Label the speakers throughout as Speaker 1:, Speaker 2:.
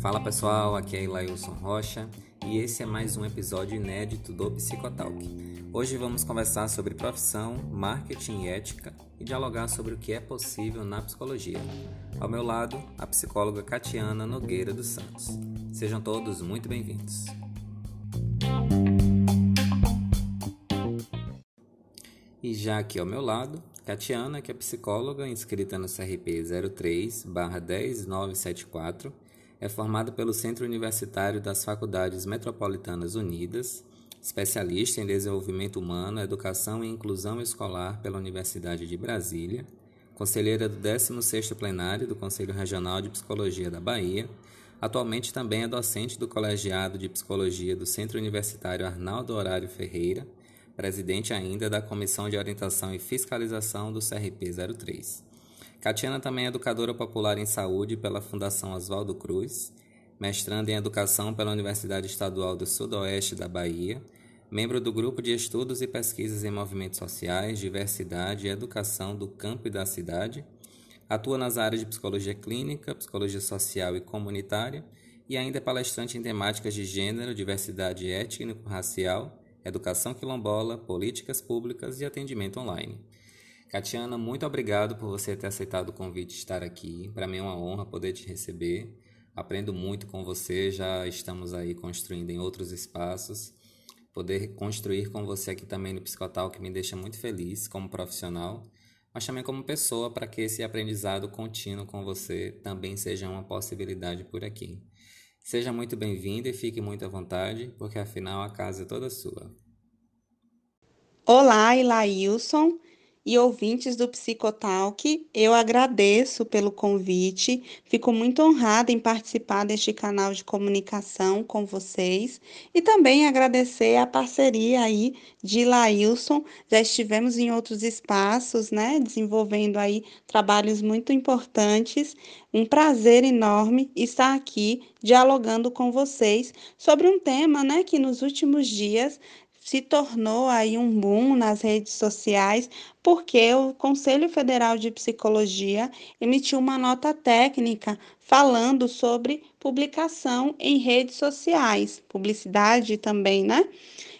Speaker 1: Fala pessoal, aqui é Ilailson Rocha e esse é mais um episódio inédito do Psicotalk. Hoje vamos conversar sobre profissão, marketing e ética e dialogar sobre o que é possível na psicologia. Ao meu lado, a psicóloga Catiana Nogueira dos Santos. Sejam todos muito bem-vindos. E já aqui ao meu lado, Catiana, que é psicóloga inscrita no CRP 03/10974 é formada pelo Centro Universitário das Faculdades Metropolitanas Unidas, especialista em desenvolvimento humano, educação e inclusão escolar pela Universidade de Brasília, conselheira do 16º plenário do Conselho Regional de Psicologia da Bahia, atualmente também é docente do Colegiado de Psicologia do Centro Universitário Arnaldo Horário Ferreira, presidente ainda da Comissão de Orientação e Fiscalização do CRP 03. Catiana também é educadora popular em saúde pela Fundação Oswaldo Cruz, mestrando em educação pela Universidade Estadual do Sudoeste da Bahia, membro do Grupo de Estudos e Pesquisas em Movimentos Sociais, Diversidade e Educação do Campo e da Cidade, atua nas áreas de psicologia clínica, psicologia social e comunitária e ainda é palestrante em temáticas de gênero, diversidade étnico-racial, educação quilombola, políticas públicas e atendimento online. Catiana, muito obrigado por você ter aceitado o convite de estar aqui. Para mim é uma honra poder te receber. Aprendo muito com você, já estamos aí construindo em outros espaços. Poder construir com você aqui também no Psicotal, que me deixa muito feliz como profissional, mas também como pessoa, para que esse aprendizado contínuo com você também seja uma possibilidade por aqui. Seja muito bem-vindo e fique muito à vontade, porque afinal a casa é toda sua.
Speaker 2: Olá, Ilailson e ouvintes do Psicotalk, eu agradeço pelo convite, fico muito honrada em participar deste canal de comunicação com vocês e também agradecer a parceria aí de Lailson, já estivemos em outros espaços, né, desenvolvendo aí trabalhos muito importantes, um prazer enorme estar aqui dialogando com vocês sobre um tema, né, que nos últimos dias se tornou aí um boom nas redes sociais, porque o Conselho Federal de Psicologia emitiu uma nota técnica falando sobre publicação em redes sociais, publicidade também, né?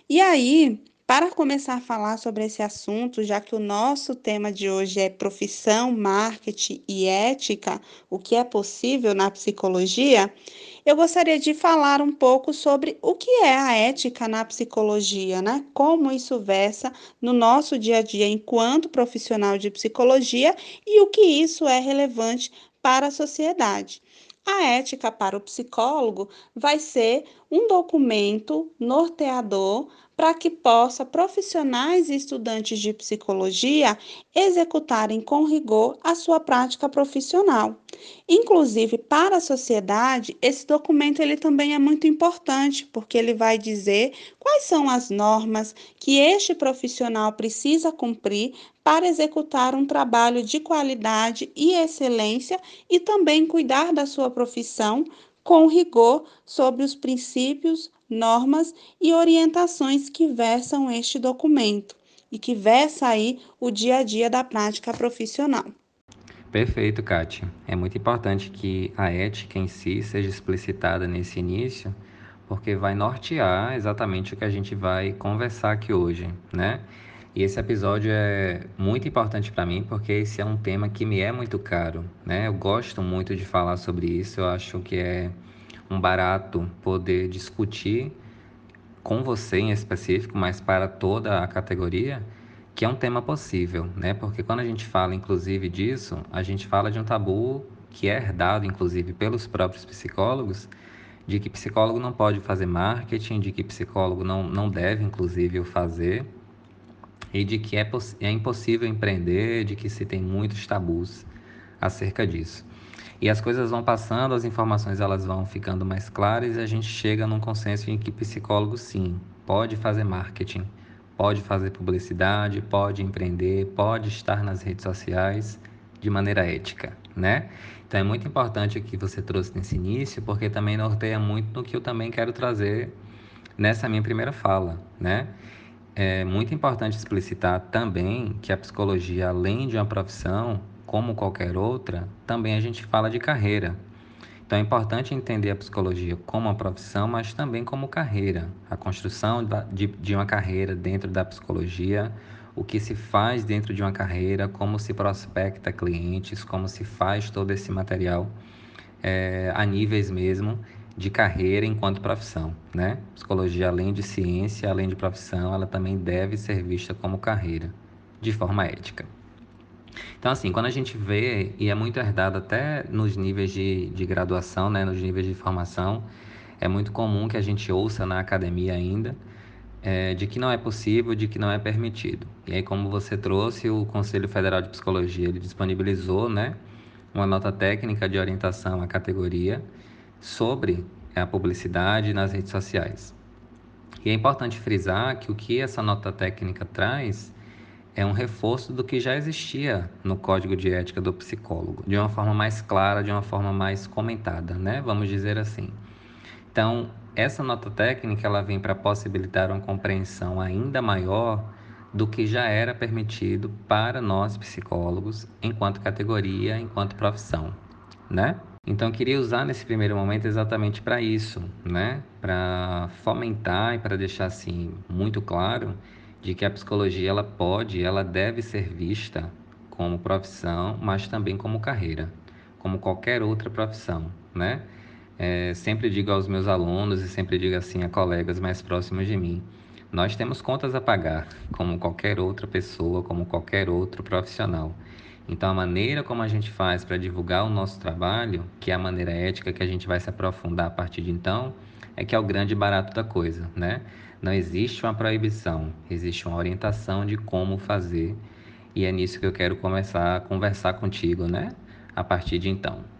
Speaker 2: E aí, para começar a falar sobre esse assunto, já que o nosso tema de hoje é profissão, marketing e ética, o que é possível na psicologia, eu gostaria de falar um pouco sobre o que é a ética na psicologia, né? Como isso versa no nosso dia a dia enquanto profissional de psicologia e o que isso é relevante para a sociedade. A ética para o psicólogo vai ser um documento norteador para que possa profissionais e estudantes de psicologia executarem com rigor a sua prática profissional. Inclusive para a sociedade, esse documento ele também é muito importante, porque ele vai dizer quais são as normas que este profissional precisa cumprir para executar um trabalho de qualidade e excelência e também cuidar da sua profissão com rigor sobre os princípios, normas e orientações que versam este documento e que versa aí o dia a dia da prática profissional.
Speaker 1: Perfeito, Kátia. É muito importante que a ética em si seja explicitada nesse início, porque vai nortear exatamente o que a gente vai conversar aqui hoje, né? E esse episódio é muito importante para mim porque esse é um tema que me é muito caro, né? Eu gosto muito de falar sobre isso, eu acho que é um barato poder discutir com você em específico, mas para toda a categoria, que é um tema possível, né? Porque quando a gente fala, inclusive, disso, a gente fala de um tabu que é herdado, inclusive, pelos próprios psicólogos, de que psicólogo não pode fazer marketing, de que psicólogo não, não deve, inclusive, o fazer, e de que é, é impossível empreender, de que se tem muitos tabus acerca disso. E as coisas vão passando, as informações elas vão ficando mais claras e a gente chega num consenso em que psicólogo sim, pode fazer marketing, pode fazer publicidade, pode empreender, pode estar nas redes sociais de maneira ética, né? Então é muito importante o que você trouxe nesse início, porque também norteia muito no que eu também quero trazer nessa minha primeira fala, né? É muito importante explicitar também que a psicologia, além de uma profissão, como qualquer outra, também a gente fala de carreira. Então é importante entender a psicologia como uma profissão, mas também como carreira. A construção de, uma carreira dentro da psicologia, o que se faz dentro de uma carreira, como se prospecta clientes, como se faz todo esse material é, a níveis mesmo de carreira enquanto profissão, né? Psicologia, além de ciência, além de profissão, ela também deve ser vista como carreira, de forma ética. Então, assim, quando a gente vê, e é muito herdado até nos níveis de, de graduação, né, nos níveis de formação, é muito comum que a gente ouça na academia ainda é, de que não é possível, de que não é permitido. E aí, como você trouxe, o Conselho Federal de Psicologia ele disponibilizou né, uma nota técnica de orientação à categoria sobre a publicidade nas redes sociais. E é importante frisar que o que essa nota técnica traz é um reforço do que já existia no Código de Ética do Psicólogo, de uma forma mais clara, de uma forma mais comentada, né? Vamos dizer assim. Então, essa nota técnica ela vem para possibilitar uma compreensão ainda maior do que já era permitido para nós psicólogos enquanto categoria, enquanto profissão, né? Então, queria usar nesse primeiro momento exatamente para isso, né? Para fomentar e para deixar assim muito claro de que a psicologia ela pode, ela deve ser vista como profissão, mas também como carreira, como qualquer outra profissão, né? É, sempre digo aos meus alunos e sempre digo assim a colegas mais próximos de mim, nós temos contas a pagar, como qualquer outra pessoa, como qualquer outro profissional. Então, a maneira como a gente faz para divulgar o nosso trabalho, que é a maneira ética que a gente vai se aprofundar a partir de então, é que é o grande barato da coisa, né? Não existe uma proibição, existe uma orientação de como fazer, e é nisso que eu quero começar a conversar contigo, né? A partir de então.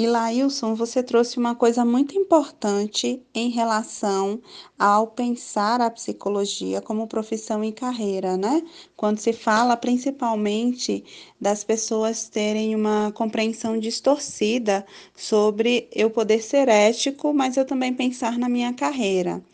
Speaker 2: E Lailson, você trouxe uma coisa muito importante em relação ao pensar a psicologia como profissão e carreira, né? Quando se fala principalmente das pessoas terem uma compreensão distorcida sobre eu poder ser ético, mas eu também pensar na minha carreira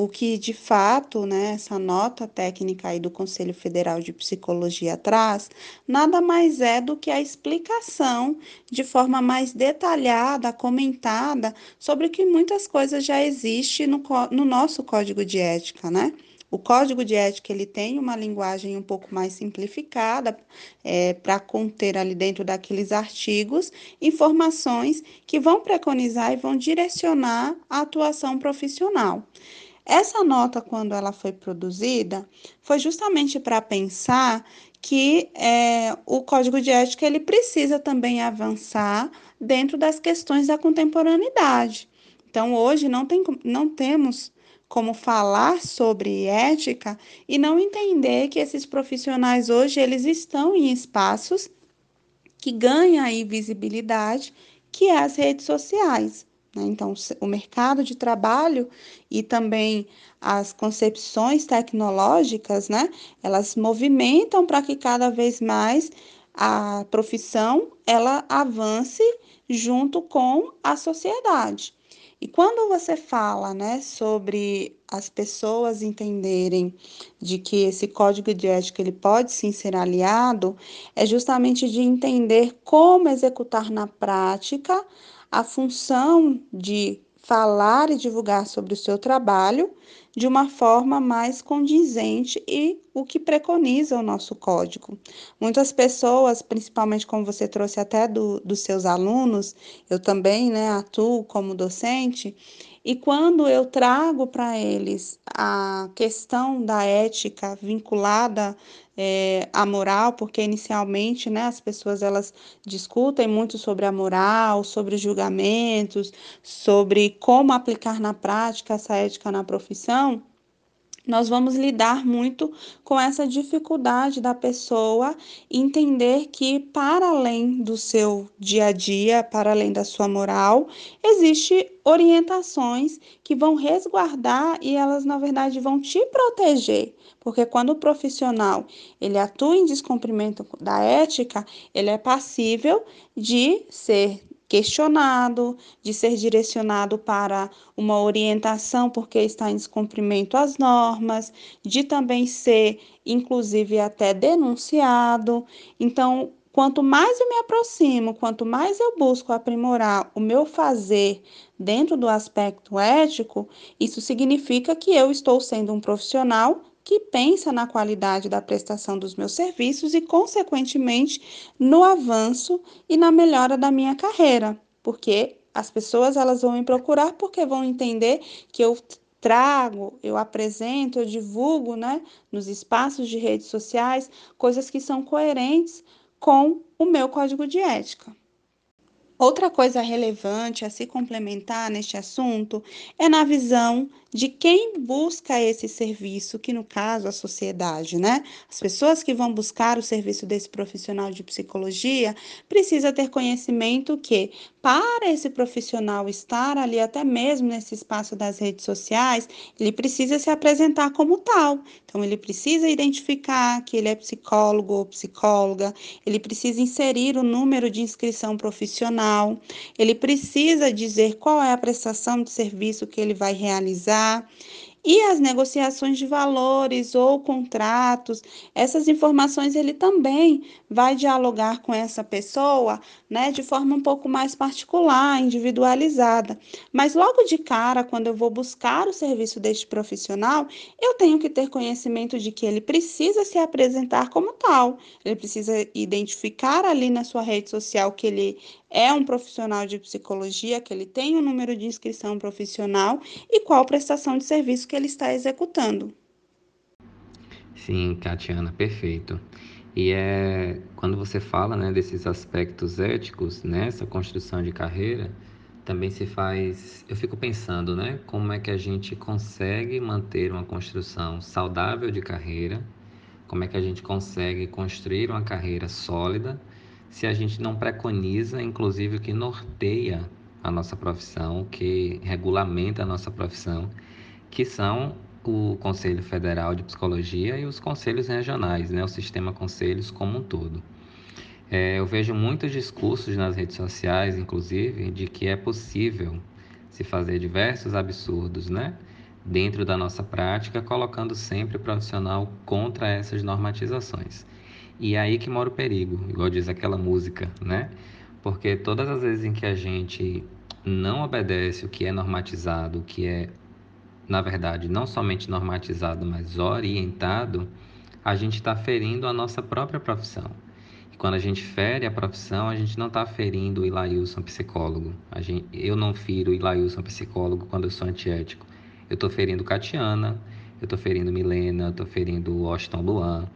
Speaker 2: o que de fato, né, essa nota técnica aí do Conselho Federal de Psicologia traz, nada mais é do que a explicação de forma mais detalhada, comentada, sobre que muitas coisas já existem no, no nosso código de ética, né? O código de ética ele tem uma linguagem um pouco mais simplificada é, para conter ali dentro daqueles artigos informações que vão preconizar e vão direcionar a atuação profissional. Essa nota, quando ela foi produzida, foi justamente para pensar que é, o código de ética ele precisa também avançar dentro das questões da contemporaneidade. Então, hoje não, tem, não temos como falar sobre ética e não entender que esses profissionais hoje eles estão em espaços que ganham aí visibilidade, que é as redes sociais. Né? Então, o mercado de trabalho e também as concepções tecnológicas, né, elas movimentam para que cada vez mais a profissão ela avance junto com a sociedade. E quando você fala, né, sobre as pessoas entenderem de que esse código de ética ele pode sim ser aliado, é justamente de entender como executar na prática a função de falar e divulgar sobre o seu trabalho de uma forma mais condizente e o que preconiza o nosso código. Muitas pessoas, principalmente como você trouxe até do, dos seus alunos, eu também né, atuo como docente, e quando eu trago para eles a questão da ética vinculada é, a moral, porque inicialmente, né, as pessoas elas discutem muito sobre a moral, sobre julgamentos, sobre como aplicar na prática essa ética na profissão nós vamos lidar muito com essa dificuldade da pessoa entender que, para além do seu dia a dia, para além da sua moral, existe orientações que vão resguardar e elas, na verdade, vão te proteger. Porque quando o profissional ele atua em descumprimento da ética, ele é passível de ser questionado, de ser direcionado para uma orientação porque está em descumprimento às normas, de também ser, inclusive, até denunciado. Então, quanto mais eu me aproximo, quanto mais eu busco aprimorar o meu fazer dentro do aspecto ético, isso significa que eu estou sendo um profissional que pensa na qualidade da prestação dos meus serviços e, consequentemente, no avanço e na melhora da minha carreira, porque as pessoas elas vão me procurar porque vão entender que eu trago, eu apresento, eu divulgo, né, nos espaços de redes sociais, coisas que são coerentes com o meu código de ética. Outra coisa relevante a se complementar neste assunto é na visão de quem busca esse serviço, que no caso a sociedade, né? As pessoas que vão buscar o serviço desse profissional de psicologia precisa ter conhecimento que para esse profissional estar ali até mesmo nesse espaço das redes sociais, ele precisa se apresentar como tal. Então ele precisa identificar que ele é psicólogo ou psicóloga, ele precisa inserir o número de inscrição profissional, ele precisa dizer qual é a prestação de serviço que ele vai realizar e as negociações de valores ou contratos, essas informações ele também vai dialogar com essa pessoa, né, de forma um pouco mais particular, individualizada. Mas logo de cara, quando eu vou buscar o serviço deste profissional, eu tenho que ter conhecimento de que ele precisa se apresentar como tal. Ele precisa identificar ali na sua rede social que ele é um profissional de psicologia, que ele tem o um número de inscrição profissional e qual prestação de serviço que ele está executando.
Speaker 1: Sim, Catiana, perfeito. E é quando você fala né, desses aspectos éticos nessa construção de carreira, também se faz. Eu fico pensando, né, como é que a gente consegue manter uma construção saudável de carreira, como é que a gente consegue construir uma carreira sólida se a gente não preconiza, inclusive, o que norteia a nossa profissão, o que regulamenta a nossa profissão, que são o Conselho Federal de Psicologia e os conselhos regionais, né, o sistema conselhos como um todo. É, eu vejo muitos discursos nas redes sociais, inclusive, de que é possível se fazer diversos absurdos, né? Dentro da nossa prática, colocando sempre o profissional contra essas normatizações. E é aí que mora o perigo, igual diz aquela música, né? Porque todas as vezes em que a gente não obedece o que é normatizado, o que é, na verdade, não somente normatizado, mas orientado, a gente está ferindo a nossa própria profissão. E quando a gente fere a profissão, a gente não está ferindo o Ilailson psicólogo. A gente, eu não firo o Ilailson psicólogo quando eu sou antiético. Eu estou ferindo Catiana, eu estou ferindo Milena, eu estou ferindo Washington Luan,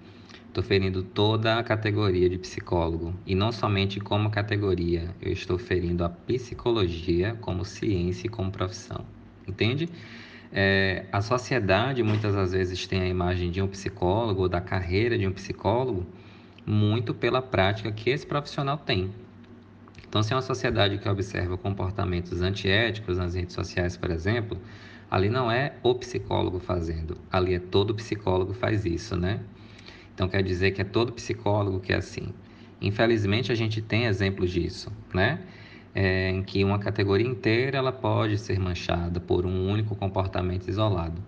Speaker 1: Estou ferindo toda a categoria de psicólogo e não somente como categoria, eu estou ferindo a psicologia como ciência e como profissão. Entende? É, a sociedade muitas das vezes tem a imagem de um psicólogo ou da carreira de um psicólogo muito pela prática que esse profissional tem. Então, se é uma sociedade que observa comportamentos antiéticos nas redes sociais, por exemplo, ali não é o psicólogo fazendo, ali é todo psicólogo faz isso, né? Então quer dizer que é todo psicólogo que é assim. Infelizmente a gente tem exemplos disso, né? É, em que uma categoria inteira ela pode ser manchada por um único comportamento isolado.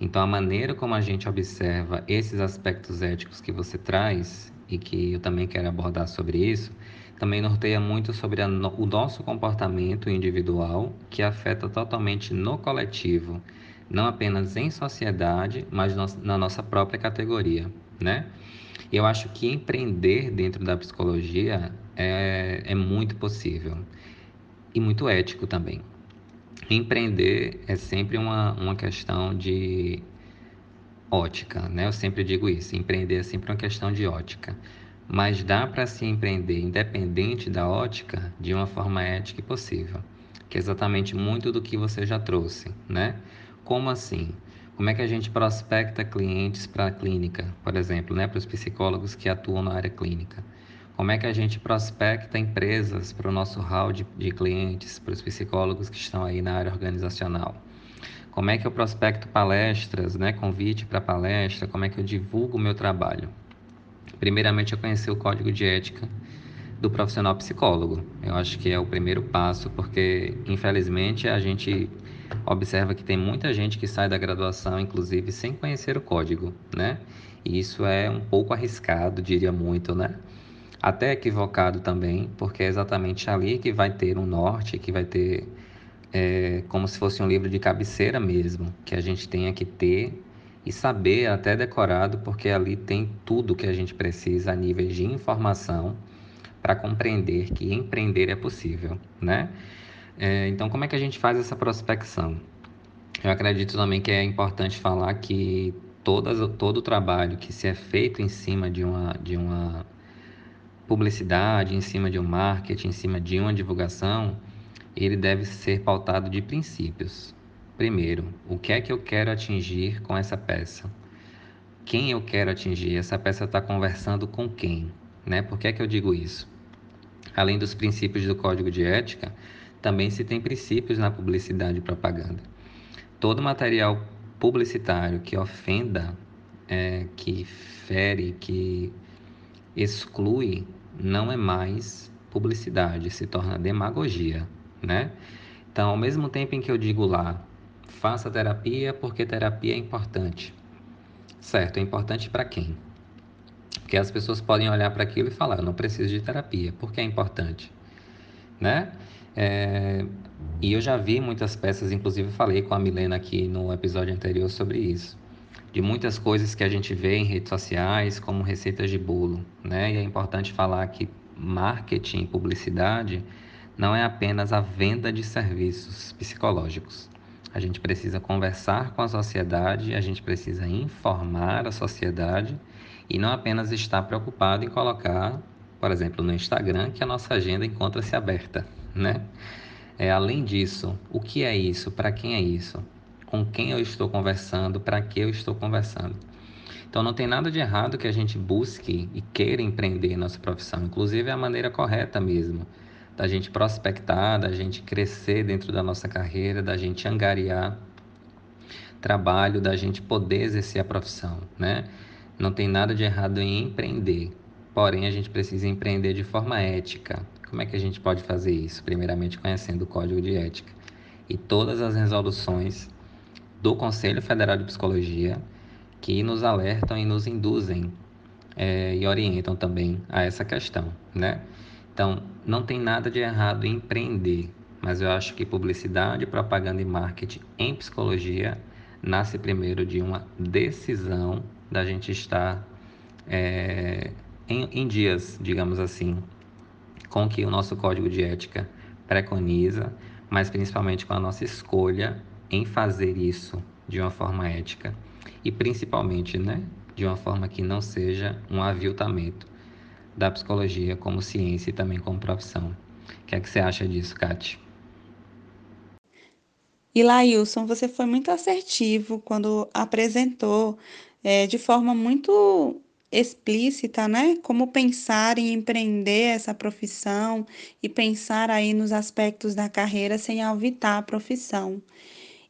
Speaker 1: Então a maneira como a gente observa esses aspectos éticos que você traz e que eu também quero abordar sobre isso, também norteia muito sobre no, o nosso comportamento individual que afeta totalmente no coletivo, não apenas em sociedade, mas no, na nossa própria categoria né? Eu acho que empreender dentro da psicologia é, é muito possível e muito ético também. Empreender é sempre uma, uma questão de ótica, né? Eu sempre digo isso, empreender é sempre uma questão de ótica. Mas dá para se empreender independente da ótica de uma forma ética e possível, que é exatamente muito do que você já trouxe, né? Como assim? Como é que a gente prospecta clientes para a clínica, por exemplo, né, para os psicólogos que atuam na área clínica? Como é que a gente prospecta empresas para o nosso hall de, de clientes, para os psicólogos que estão aí na área organizacional? Como é que eu prospecto palestras, né, convite para palestra? Como é que eu divulgo o meu trabalho? Primeiramente, eu conhecer o código de ética do profissional psicólogo. Eu acho que é o primeiro passo, porque infelizmente a gente observa que tem muita gente que sai da graduação, inclusive, sem conhecer o código, né? E isso é um pouco arriscado, diria muito, né? até equivocado também, porque é exatamente ali que vai ter um norte, que vai ter é, como se fosse um livro de cabeceira mesmo, que a gente tenha que ter e saber até decorado, porque ali tem tudo que a gente precisa a nível de informação para compreender que empreender é possível, né? É, então, como é que a gente faz essa prospecção? Eu acredito também que é importante falar que todas, todo o trabalho que se é feito em cima de uma, de uma publicidade, em cima de um marketing, em cima de uma divulgação, ele deve ser pautado de princípios. Primeiro, o que é que eu quero atingir com essa peça? Quem eu quero atingir? Essa peça está conversando com quem? Né? Por que é que eu digo isso? Além dos princípios do código de ética, também se tem princípios na publicidade e propaganda. Todo material publicitário que ofenda, é, que fere, que exclui, não é mais publicidade, se torna demagogia, né? Então, ao mesmo tempo em que eu digo lá, faça terapia porque terapia é importante. Certo, é importante para quem? Porque as pessoas podem olhar para aquilo e falar, eu não preciso de terapia, porque é importante, né? É, e eu já vi muitas peças, inclusive falei com a Milena aqui no episódio anterior sobre isso, de muitas coisas que a gente vê em redes sociais, como receitas de bolo, né? E é importante falar que marketing, publicidade, não é apenas a venda de serviços psicológicos. A gente precisa conversar com a sociedade, a gente precisa informar a sociedade e não apenas estar preocupado em colocar, por exemplo, no Instagram, que a nossa agenda encontra-se aberta, né? É, além disso, o que é isso? Para quem é isso? Com quem eu estou conversando? Para que eu estou conversando? Então não tem nada de errado que a gente busque e queira empreender nossa profissão. Inclusive é a maneira correta mesmo da gente prospectar, da gente crescer dentro da nossa carreira, da gente angariar trabalho, da gente poder exercer a profissão, né? Não tem nada de errado em empreender, porém a gente precisa empreender de forma ética. Como é que a gente pode fazer isso? Primeiramente conhecendo o Código de Ética e todas as resoluções do Conselho Federal de Psicologia que nos alertam e nos induzem é, e orientam também a essa questão, né? Então, não tem nada de errado em empreender, mas eu acho que publicidade, propaganda e marketing em psicologia nasce primeiro de uma decisão da gente estar é, em, em dias, digamos assim, com que o nosso código de ética preconiza, mas principalmente com a nossa escolha em fazer isso de uma forma ética e principalmente, né, de uma forma que não seja um aviltamento da psicologia como ciência e também como profissão. O que é que você acha disso, Kate?
Speaker 2: E Lailson, você foi muito assertivo quando apresentou é, de forma muito explícita, né? Como pensar em empreender essa profissão e pensar aí nos aspectos da carreira sem alvitar a profissão.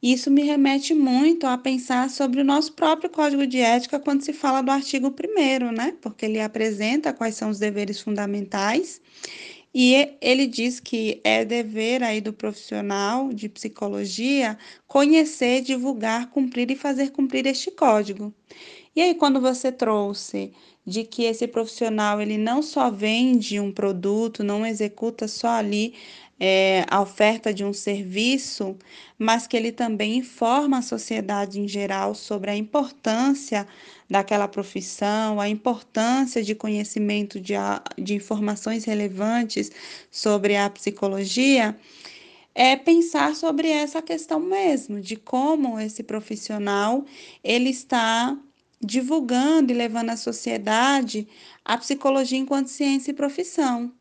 Speaker 2: Isso me remete muito a pensar sobre o nosso próprio código de ética quando se fala do artigo 1, né? Porque ele apresenta quais são os deveres fundamentais e ele diz que é dever aí do profissional de psicologia conhecer, divulgar, cumprir e fazer cumprir este código. E aí, quando você trouxe de que esse profissional ele não só vende um produto, não executa só ali é, a oferta de um serviço, mas que ele também informa a sociedade em geral sobre a importância daquela profissão, a importância de conhecimento de, de informações relevantes sobre a psicologia, é pensar sobre essa questão mesmo, de como esse profissional ele está divulgando e levando à sociedade a psicologia enquanto ciência e profissão.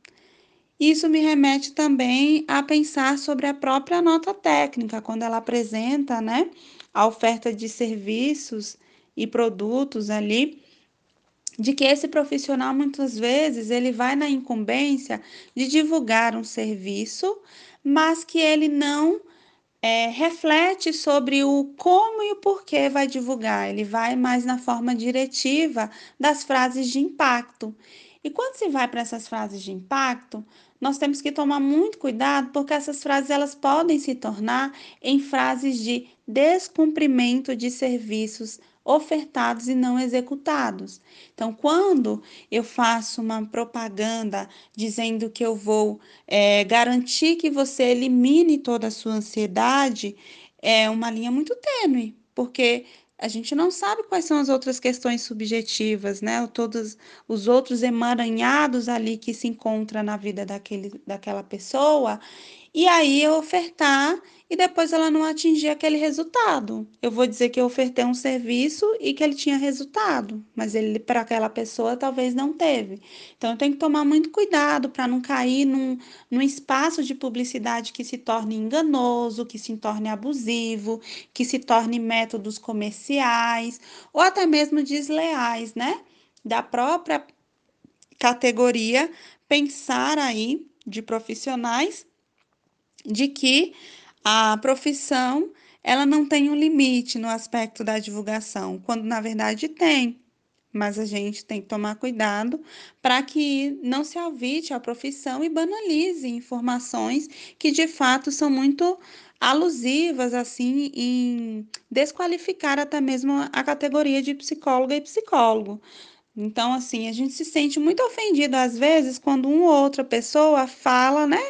Speaker 2: Isso me remete também a pensar sobre a própria nota técnica, quando ela apresenta né, a oferta de serviços e produtos ali, de que esse profissional muitas vezes ele vai na incumbência de divulgar um serviço, mas que ele não é, reflete sobre o como e o porquê vai divulgar. Ele vai mais na forma diretiva das frases de impacto. E quando se vai para essas frases de impacto, nós temos que tomar muito cuidado porque essas frases elas podem se tornar em frases de descumprimento de serviços ofertados e não executados. Então, quando eu faço uma propaganda dizendo que eu vou é, garantir que você elimine toda a sua ansiedade, é uma linha muito tênue, porque a gente não sabe quais são as outras questões subjetivas, né? Todos os outros emaranhados ali que se encontram na vida daquele, daquela pessoa. E aí eu ofertar e depois ela não atingir aquele resultado. Eu vou dizer que eu ofertei um serviço e que ele tinha resultado, mas ele para aquela pessoa talvez não teve. Então eu tenho que tomar muito cuidado para não cair num, num espaço de publicidade que se torne enganoso, que se torne abusivo, que se torne métodos comerciais ou até mesmo desleais, né? Da própria categoria pensar aí de profissionais de que a profissão ela não tem um limite no aspecto da divulgação, quando na verdade tem. Mas a gente tem que tomar cuidado para que não se alvite a profissão e banalize informações que de fato são muito alusivas assim em desqualificar até mesmo a categoria de psicóloga e psicólogo. Então, assim, a gente se sente muito ofendido às vezes quando uma ou outra pessoa fala, né?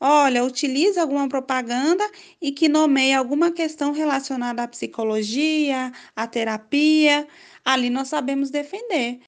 Speaker 2: Olha, utiliza alguma propaganda e que nomeie alguma questão relacionada à psicologia, à terapia, ali nós sabemos defender.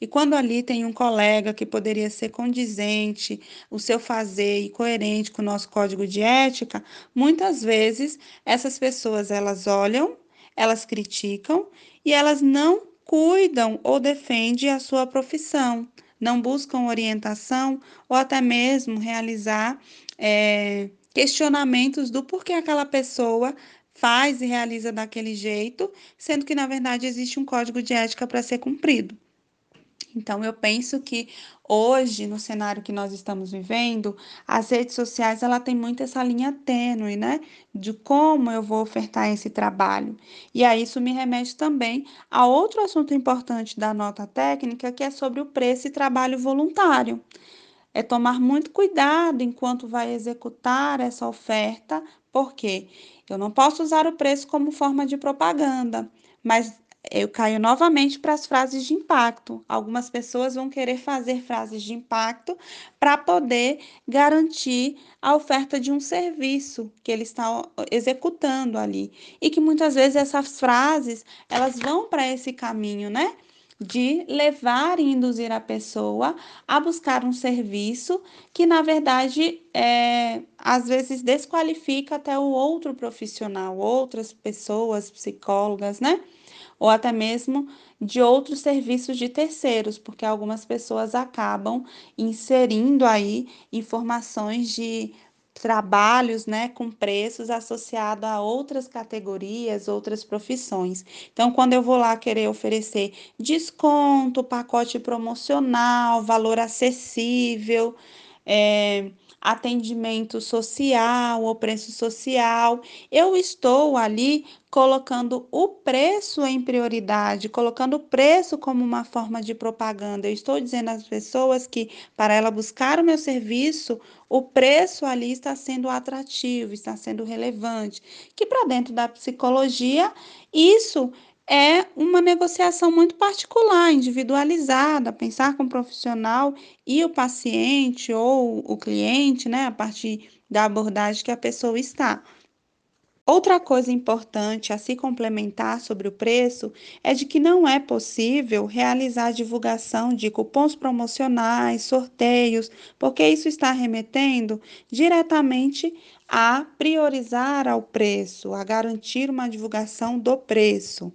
Speaker 2: E quando ali tem um colega que poderia ser condizente, o seu fazer e coerente com o nosso código de ética, muitas vezes essas pessoas elas olham, elas criticam e elas não cuidam ou defendem a sua profissão não buscam orientação ou até mesmo realizar é, questionamentos do porquê aquela pessoa faz e realiza daquele jeito, sendo que na verdade existe um código de ética para ser cumprido. Então, eu penso que hoje, no cenário que nós estamos vivendo, as redes sociais ela tem muito essa linha tênue, né? De como eu vou ofertar esse trabalho. E aí isso me remete também a outro assunto importante da nota técnica, que é sobre o preço e trabalho voluntário. É tomar muito cuidado enquanto vai executar essa oferta, porque eu não posso usar o preço como forma de propaganda, mas eu caio novamente para as frases de impacto. Algumas pessoas vão querer fazer frases de impacto para poder garantir a oferta de um serviço que ele está executando ali. E que muitas vezes essas frases, elas vão para esse caminho, né? de levar e induzir a pessoa a buscar um serviço que, na verdade, é, às vezes desqualifica até o outro profissional, outras pessoas, psicólogas, né? Ou até mesmo de outros serviços de terceiros, porque algumas pessoas acabam inserindo aí informações de trabalhos, né, com preços associados a outras categorias, outras profissões. Então, quando eu vou lá querer oferecer desconto, pacote promocional, valor acessível, é, atendimento social ou preço social, eu estou ali colocando o preço em prioridade, colocando o preço como uma forma de propaganda. Eu estou dizendo às pessoas que para ela buscar o meu serviço, o preço ali está sendo atrativo, está sendo relevante. Que para dentro da psicologia, isso é uma negociação muito particular, individualizada, pensar com o profissional e o paciente ou o cliente, né, a partir da abordagem que a pessoa está. Outra coisa importante a se complementar sobre o preço é de que não é possível realizar divulgação de cupons promocionais, sorteios, porque isso está remetendo diretamente a priorizar ao preço, a garantir uma divulgação do preço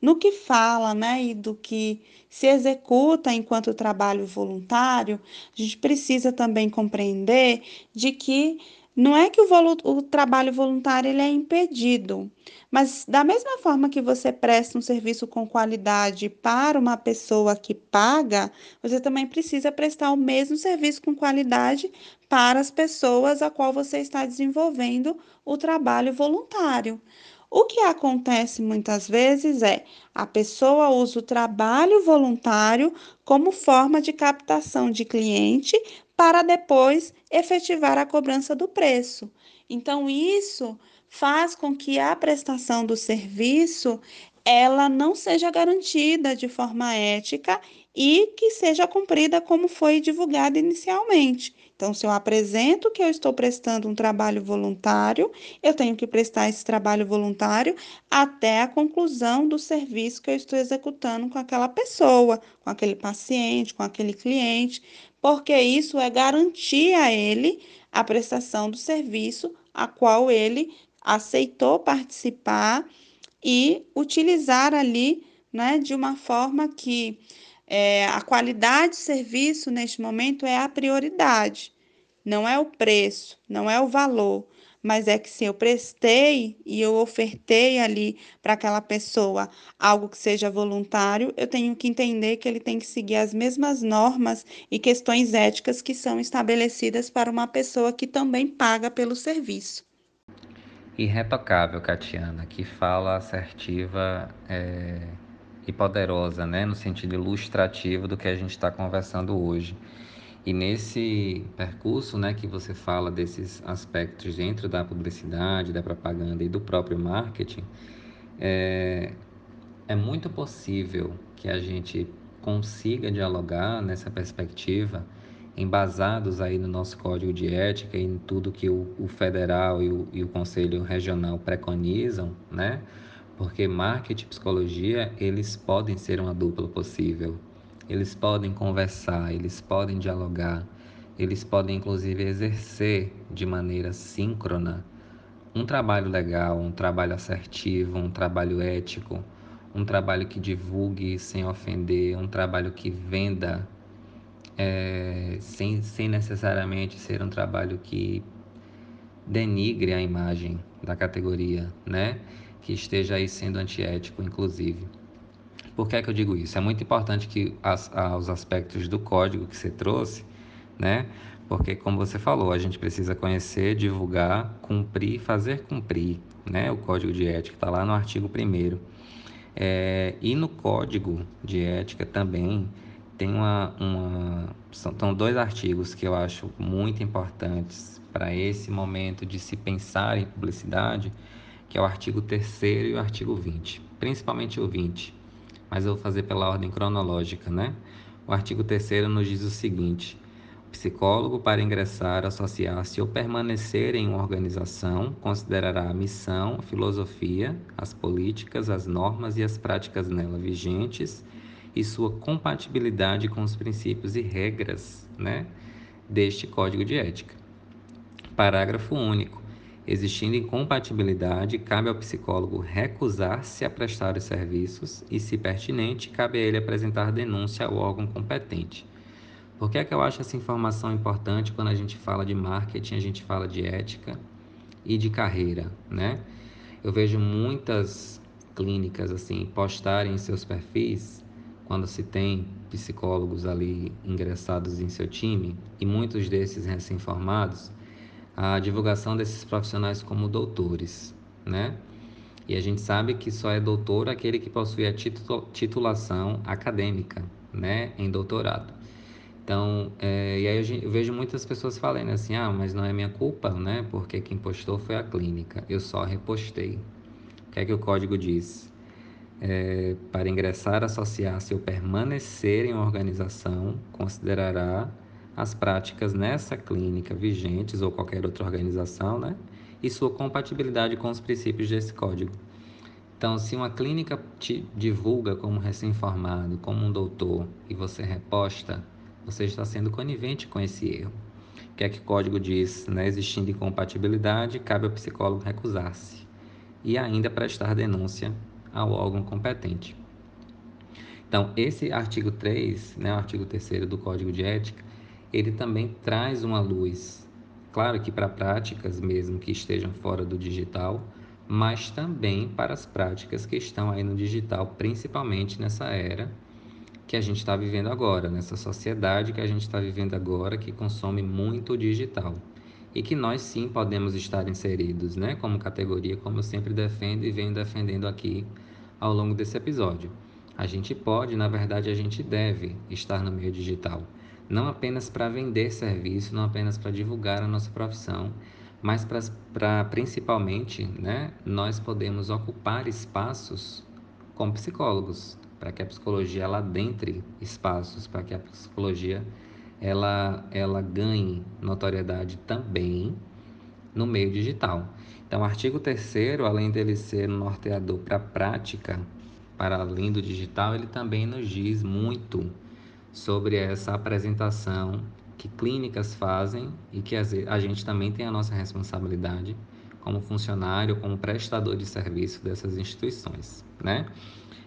Speaker 2: no que fala, né, e do que se executa enquanto trabalho voluntário, a gente precisa também compreender de que não é que o, o, trabalho voluntário ele é impedido, mas da mesma forma que você presta um serviço com qualidade para uma pessoa que paga, você também precisa prestar o mesmo serviço com qualidade para as pessoas a qual você está desenvolvendo o trabalho voluntário. O que acontece muitas vezes é a pessoa usa o trabalho voluntário como forma de captação de cliente para depois efetivar a cobrança do preço. Então, isso faz com que a prestação do serviço ela não seja garantida de forma ética e que seja cumprida como foi divulgado inicialmente. Então, se eu apresento que eu estou prestando um trabalho voluntário, eu tenho que prestar esse trabalho voluntário até a conclusão do serviço que eu estou executando com aquela pessoa, com aquele paciente, com aquele cliente, porque isso é garantir a ele a prestação do serviço a qual ele aceitou participar e utilizar ali, né, de uma forma que é, a qualidade de serviço neste momento é a prioridade, não é o preço, não é o valor, mas é que se eu prestei e eu ofertei ali para aquela pessoa algo que seja voluntário, eu tenho que entender que ele tem que seguir as mesmas normas e questões éticas que são estabelecidas para uma pessoa que também paga pelo serviço.
Speaker 1: Irretocável, Catiana, que fala assertiva é, e poderosa, né, no sentido ilustrativo do que a gente está conversando hoje. E nesse percurso, né, que você fala desses aspectos dentro da publicidade, da propaganda e do próprio marketing, é, é muito possível que a gente consiga dialogar nessa perspectiva embasados aí no nosso código de ética e em tudo que o, o federal e o, e o conselho regional preconizam, né? Porque marketing e psicologia, eles podem ser uma dupla possível. Eles podem conversar, eles podem dialogar, eles podem inclusive exercer de maneira síncrona um trabalho legal, um trabalho assertivo, um trabalho ético, um trabalho que divulgue sem ofender, um trabalho que venda é, sem, sem necessariamente ser um trabalho que denigre a imagem da categoria, né? Que esteja aí sendo antiético, inclusive. Por que é que eu digo isso? É muito importante que as, os aspectos do código que você trouxe, né? Porque, como você falou, a gente precisa conhecer, divulgar, cumprir, fazer cumprir, né? O código de ética está lá no artigo 1 é, e no código de ética também tem uma, uma são, dois artigos que eu acho muito importantes para esse momento de se pensar em publicidade, que é o artigo 3 e o artigo 20, principalmente o 20, mas eu vou fazer pela ordem cronológica, né? O artigo 3 nos diz o seguinte: o psicólogo, para ingressar, associar-se ou permanecer em uma organização, considerará a missão, a filosofia, as políticas, as normas e as práticas nela vigentes e sua compatibilidade com os princípios e regras né, deste Código de Ética. Parágrafo único. Existindo incompatibilidade, cabe ao psicólogo recusar-se a prestar os serviços e, se pertinente, cabe a ele apresentar denúncia ao órgão competente. Por que é que eu acho essa informação importante quando a gente fala de marketing, a gente fala de ética e de carreira, né? Eu vejo muitas clínicas assim postarem em seus perfis quando se tem psicólogos ali ingressados em seu time e muitos desses recém-formados, a divulgação desses profissionais como doutores, né? E a gente sabe que só é doutor aquele que possui a titulação acadêmica, né, em doutorado. Então, é, e aí eu vejo muitas pessoas falando assim, ah, mas não é minha culpa, né, porque quem postou foi a clínica, eu só repostei. O que é que o código diz? é, para ingressar, associar-se ou permanecer em uma organização, considerará as práticas nessa clínica vigentes ou qualquer outra organização, né? E sua compatibilidade com os princípios desse código. Então, se uma clínica te divulga como recém-formado, como um doutor, e você reposta, você está sendo conivente com esse erro. O que é que o código diz? Né? Existindo incompatibilidade, cabe ao psicólogo recusar-se e ainda prestar denúncia ao órgão competente. Então, esse artigo 3, né, o artigo 3 do Código de Ética, ele também traz uma luz, claro que para práticas mesmo que estejam fora do digital, mas também para as práticas que estão aí no digital, principalmente nessa era que a gente está vivendo agora, nessa sociedade que a gente está vivendo agora, que consome muito o digital. e que nós sim podemos estar inseridos, né, como categoria, como eu sempre defendo e venho defendendo aqui ao longo desse episódio. A gente pode, na verdade, a gente deve estar no meio digital, não apenas para vender serviço, não apenas para divulgar a nossa profissão, mas para principalmente, né, nós podemos ocupar espaços como psicólogos, para que a psicologia ela adentre espaços, para que a psicologia ela, ela ganhe notoriedade também no meio digital. Então, o artigo 3 além dele ser norteador para a prática, para além do digital, ele também nos diz muito sobre essa apresentação que clínicas fazem e que a gente também tem a nossa responsabilidade como funcionário, como prestador de serviço dessas instituições, né?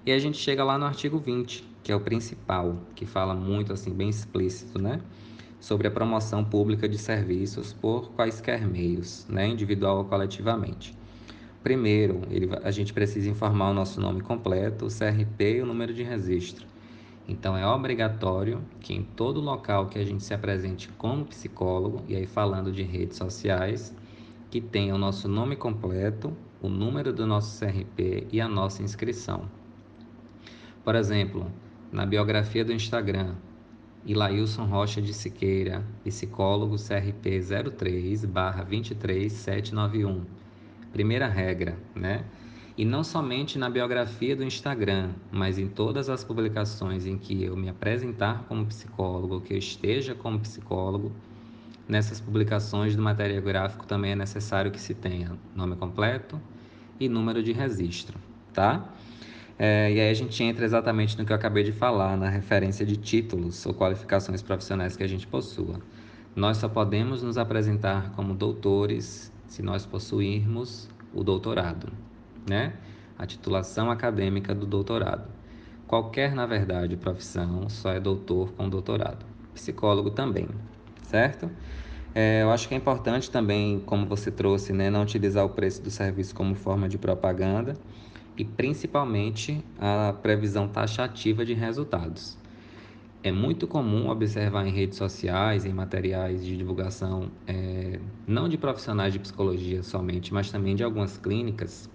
Speaker 1: E a gente chega lá no artigo 20, que é o principal, que fala muito assim bem explícito, né, sobre a promoção pública de serviços por quaisquer meios, né, individual ou coletivamente. Primeiro, ele, a gente precisa informar o nosso nome completo, o CRP e o número de registro. Então é obrigatório que em todo local que a gente se apresente como psicólogo, e aí falando de redes sociais, que tenha o nosso nome completo, o número do nosso CRP e a nossa inscrição. Por exemplo, na biografia do Instagram, Ilailson Rocha de Siqueira, psicólogo CRP 03 23791. Primeira regra, né? E não somente na biografia do Instagram, mas em todas as publicações em que eu me apresentar como psicólogo, que eu esteja como psicólogo, nessas publicações do material gráfico também é necessário que se tenha nome completo e número de registro, tá? É, e aí a gente entra exatamente no que eu acabei de falar, na referência de títulos ou qualificações profissionais que a gente possua. Nós só podemos nos apresentar como doutores se nós possuirmos o doutorado, né? A titulação acadêmica do doutorado. Qualquer, na verdade, profissão só é doutor com doutorado. Psicólogo também, certo? É, eu acho que é importante também, como você trouxe, né, não utilizar o preço do serviço como forma de propaganda e principalmente a previsão taxativa de resultados. É muito comum observar em redes sociais, em materiais de divulgação, é, não de profissionais de psicologia somente, mas também de algumas clínicas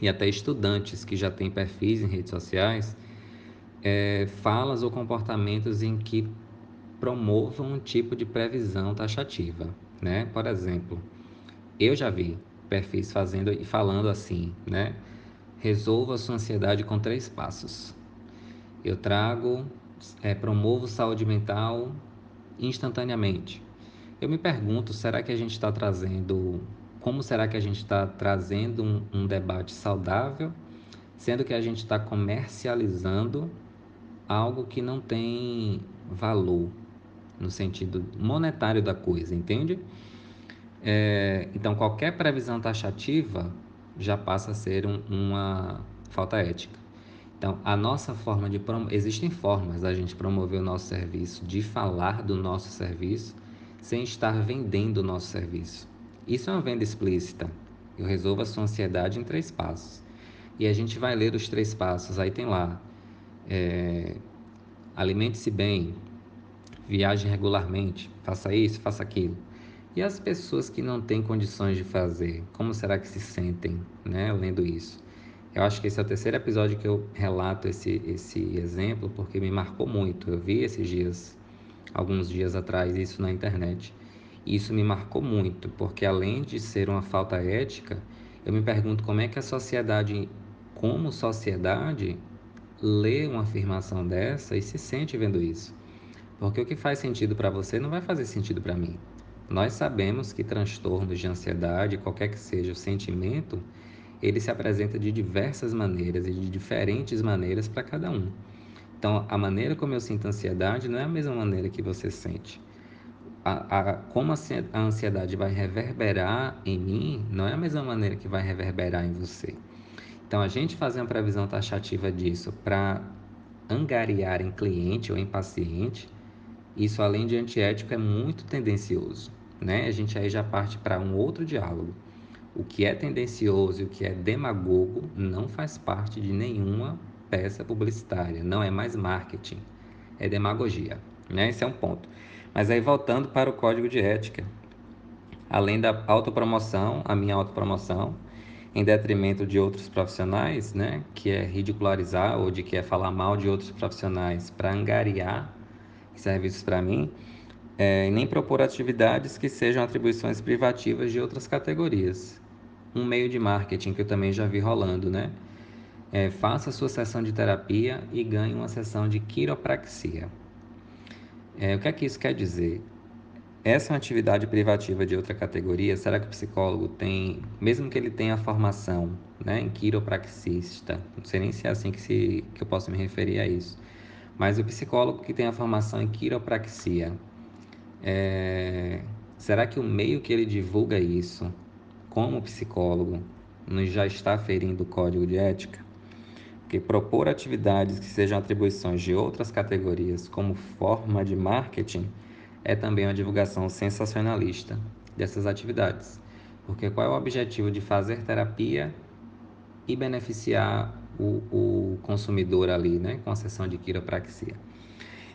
Speaker 1: e até estudantes que já têm perfis em redes sociais, é, falas ou comportamentos em que promovam um tipo de previsão taxativa, né? Por exemplo, eu já vi perfis fazendo e falando assim, né? Resolva sua ansiedade com três passos. Eu trago, é, promovo saúde mental instantaneamente. Eu me pergunto, será que a gente está trazendo, como será que a gente está trazendo um, um debate saudável, sendo que a gente está comercializando algo que não tem valor no sentido monetário da coisa, entende? É, então, qualquer previsão taxativa já passa a ser um, uma falta ética. Então, a nossa forma de existem formas da gente promover o nosso serviço, de falar do nosso serviço, sem estar vendendo o nosso serviço. Isso é uma venda explícita. Eu resolvo a sua ansiedade em três passos. E a gente vai ler os três passos. Aí tem lá: é, alimente-se bem, viaje regularmente, faça isso, faça aquilo. E as pessoas que não têm condições de fazer, como será que se sentem, né, lendo isso? Eu acho que esse é o terceiro episódio que eu relato esse, esse exemplo, porque me marcou muito. Eu vi esses dias, alguns dias atrás, isso na internet. Isso me marcou muito, porque além de ser uma falta ética, eu me pergunto como é que a sociedade, como sociedade, lê uma afirmação dessa e se sente vendo isso. Porque o que faz sentido para você não vai fazer sentido para mim. Nós sabemos que transtornos de ansiedade, qualquer que seja o sentimento, ele se apresenta de diversas maneiras e de diferentes maneiras para cada um. Então, a maneira como eu sinto ansiedade não é a mesma maneira que você sente. A, a, como a ansiedade vai reverberar em mim, não é a mesma maneira que vai reverberar em você. Então, a gente fazer uma previsão taxativa disso para angariar em cliente ou em paciente, isso além de antiético é muito tendencioso né? A gente aí já parte para um outro diálogo. O que é tendencioso e o que é demagogo não faz parte de nenhuma peça publicitária, não é mais marketing, é demagogia, né? Esse é um ponto. Mas aí voltando para o código de ética, além da autopromoção, a minha autopromoção, em detrimento de outros profissionais, né, que é ridicularizar ou de que é falar mal de outros profissionais para angariar serviços para mim, é, nem propor atividades que sejam atribuições privativas de outras categorias. Um meio de marketing que eu também já vi rolando, né? É, faça sua sessão de terapia e ganhe uma sessão de quiropraxia. É, o que é que isso quer dizer? Essa é uma atividade privativa de outra categoria. Será que o psicólogo tem, mesmo que ele tenha formação né, em quiropraxista, não sei nem se é assim que, se, que eu posso me referir a isso, mas o psicólogo que tem a formação em quiropraxia, é, será que o meio que ele divulga isso, como psicólogo, nos já está ferindo o código de ética? Porque propor atividades que sejam atribuições de outras categorias como forma de marketing é também uma divulgação sensacionalista dessas atividades. Porque qual é o objetivo de fazer terapia e beneficiar o, o consumidor ali, né, com a sessão de quiropraxia?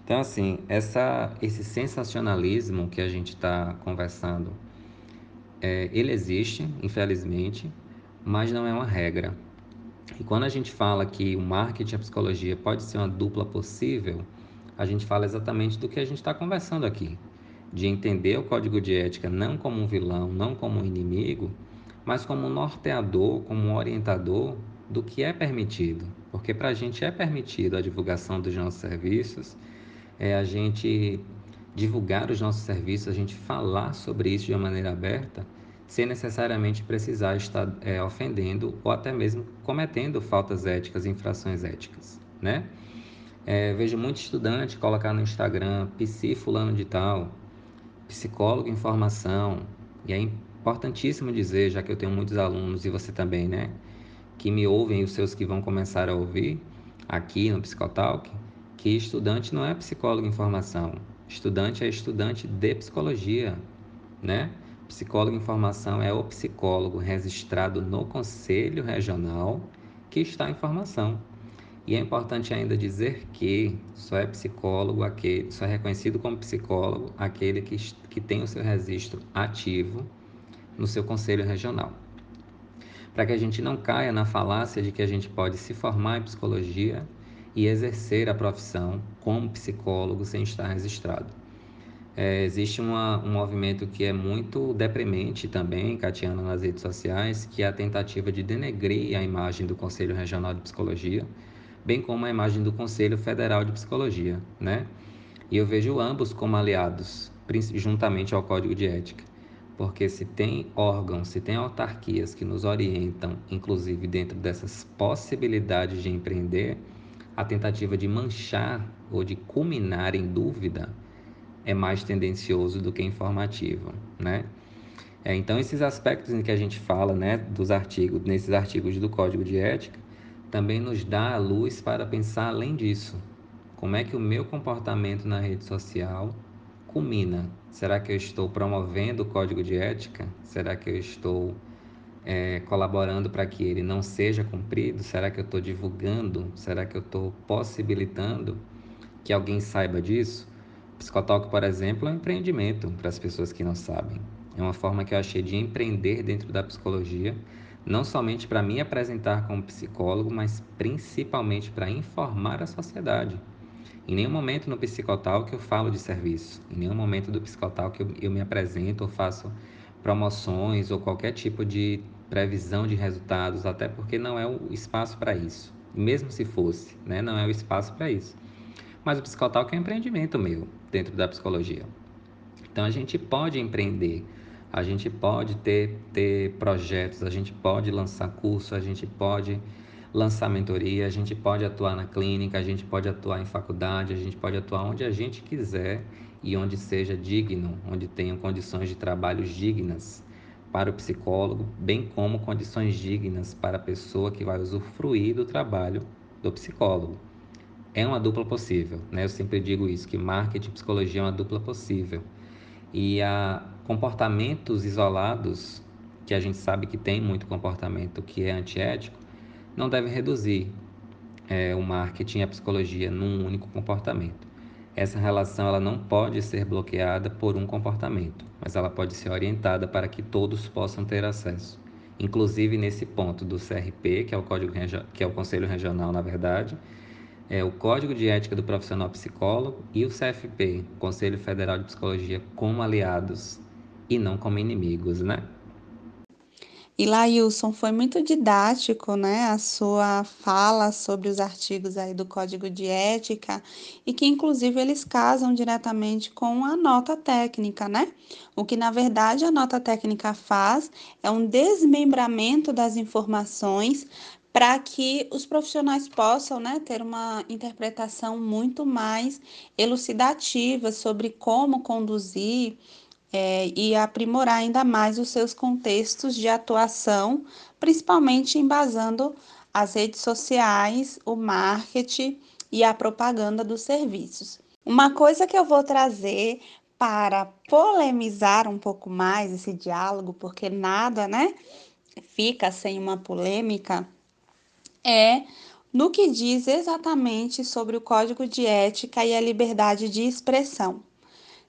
Speaker 1: Então, assim, essa, esse sensacionalismo que a gente está conversando, é, ele existe, infelizmente, mas não é uma regra. E quando a gente fala que o marketing e a psicologia pode ser uma dupla possível, a gente fala exatamente do que a gente está conversando aqui, de entender o código de ética não como um vilão, não como um inimigo, mas como um norteador, como um orientador do que é permitido. Porque para a gente é permitido a divulgação dos nossos serviços, é a gente divulgar os nossos serviços, a gente falar sobre isso de uma maneira aberta, sem necessariamente precisar estar é, ofendendo ou até mesmo cometendo faltas éticas, infrações éticas, né? É, vejo muito estudante colocar no Instagram psi fulano de tal, psicólogo em formação, e é importantíssimo dizer, já que eu tenho muitos alunos e você também, né, que me ouvem e os seus que vão começar a ouvir aqui no Psicotalk, que estudante não é psicólogo em formação, estudante é estudante de psicologia, né? Psicólogo em formação é o psicólogo registrado no Conselho Regional que está em formação. E é importante ainda dizer que só é psicólogo aquele, só é reconhecido como psicólogo aquele que, que tem o seu registro ativo no seu conselho regional. Para que a gente não caia na falácia de que a gente pode se formar em psicologia e exercer a profissão como psicólogo sem estar registrado. É, existe uma, um movimento que é muito deprimente também, Catiana, nas redes sociais, que é a tentativa de denegrir a imagem do Conselho Regional de Psicologia, bem como a imagem do Conselho Federal de Psicologia, né? E eu vejo ambos como aliados, juntamente ao Código de Ética, porque se tem órgãos, se tem autarquias que nos orientam, inclusive dentro dessas possibilidades de empreender, a tentativa de manchar ou de culminar em dúvida é mais tendencioso do que informativo, né? É, então esses aspectos em que a gente fala, né, dos artigos, nesses artigos do Código de Ética, também nos dá a luz para pensar além disso. Como é que o meu comportamento na rede social culmina? Será que eu estou promovendo o código de ética? Será que eu estou é, colaborando para que ele não seja cumprido? Será que eu estou divulgando? Será que eu estou possibilitando que alguém saiba disso? Psicotalk, por exemplo, é um empreendimento para as pessoas que não sabem. É uma forma que eu achei de empreender dentro da psicologia não somente para me apresentar como psicólogo, mas principalmente para informar a sociedade. Em nenhum momento no psicotal que eu falo de serviço, em nenhum momento do psicotal que eu, eu me apresento ou faço promoções ou qualquer tipo de previsão de resultados, até porque não é o espaço para isso. Mesmo se fosse, né, não é o espaço para isso. Mas o psicotal é um empreendimento meu dentro da psicologia. Então a gente pode empreender a gente pode ter, ter projetos, a gente pode lançar curso, a gente pode lançar mentoria, a gente pode atuar na clínica, a gente pode atuar em faculdade, a gente pode atuar onde a gente quiser e onde seja digno, onde tenham condições de trabalho dignas para o psicólogo, bem como condições dignas para a pessoa que vai usufruir do trabalho do psicólogo. É uma dupla possível, né? Eu sempre digo isso, que marketing e psicologia é uma dupla possível. E a comportamentos isolados, que a gente sabe que tem muito comportamento que é antiético, não deve reduzir é, o marketing e a psicologia num único comportamento. Essa relação ela não pode ser bloqueada por um comportamento, mas ela pode ser orientada para que todos possam ter acesso. Inclusive nesse ponto do CRP, que é o Código que é o Conselho Regional, na verdade, é o Código de Ética do Profissional Psicólogo e o CFP, Conselho Federal de Psicologia, como aliados e não como inimigos, né?
Speaker 2: E Lailson, foi muito didático, né, a sua fala sobre os artigos aí do Código de Ética e que inclusive eles casam diretamente com a nota técnica, né? O que na verdade a nota técnica faz é um desmembramento das informações para que os profissionais possam né, ter uma interpretação muito mais elucidativa sobre como conduzir é, e aprimorar ainda mais os seus contextos de atuação, principalmente embasando as redes sociais, o marketing e a propaganda dos serviços. Uma coisa que eu vou trazer para polemizar um pouco mais esse diálogo, porque nada, né, fica sem uma polêmica, é no que diz exatamente sobre o código de ética e a liberdade de expressão.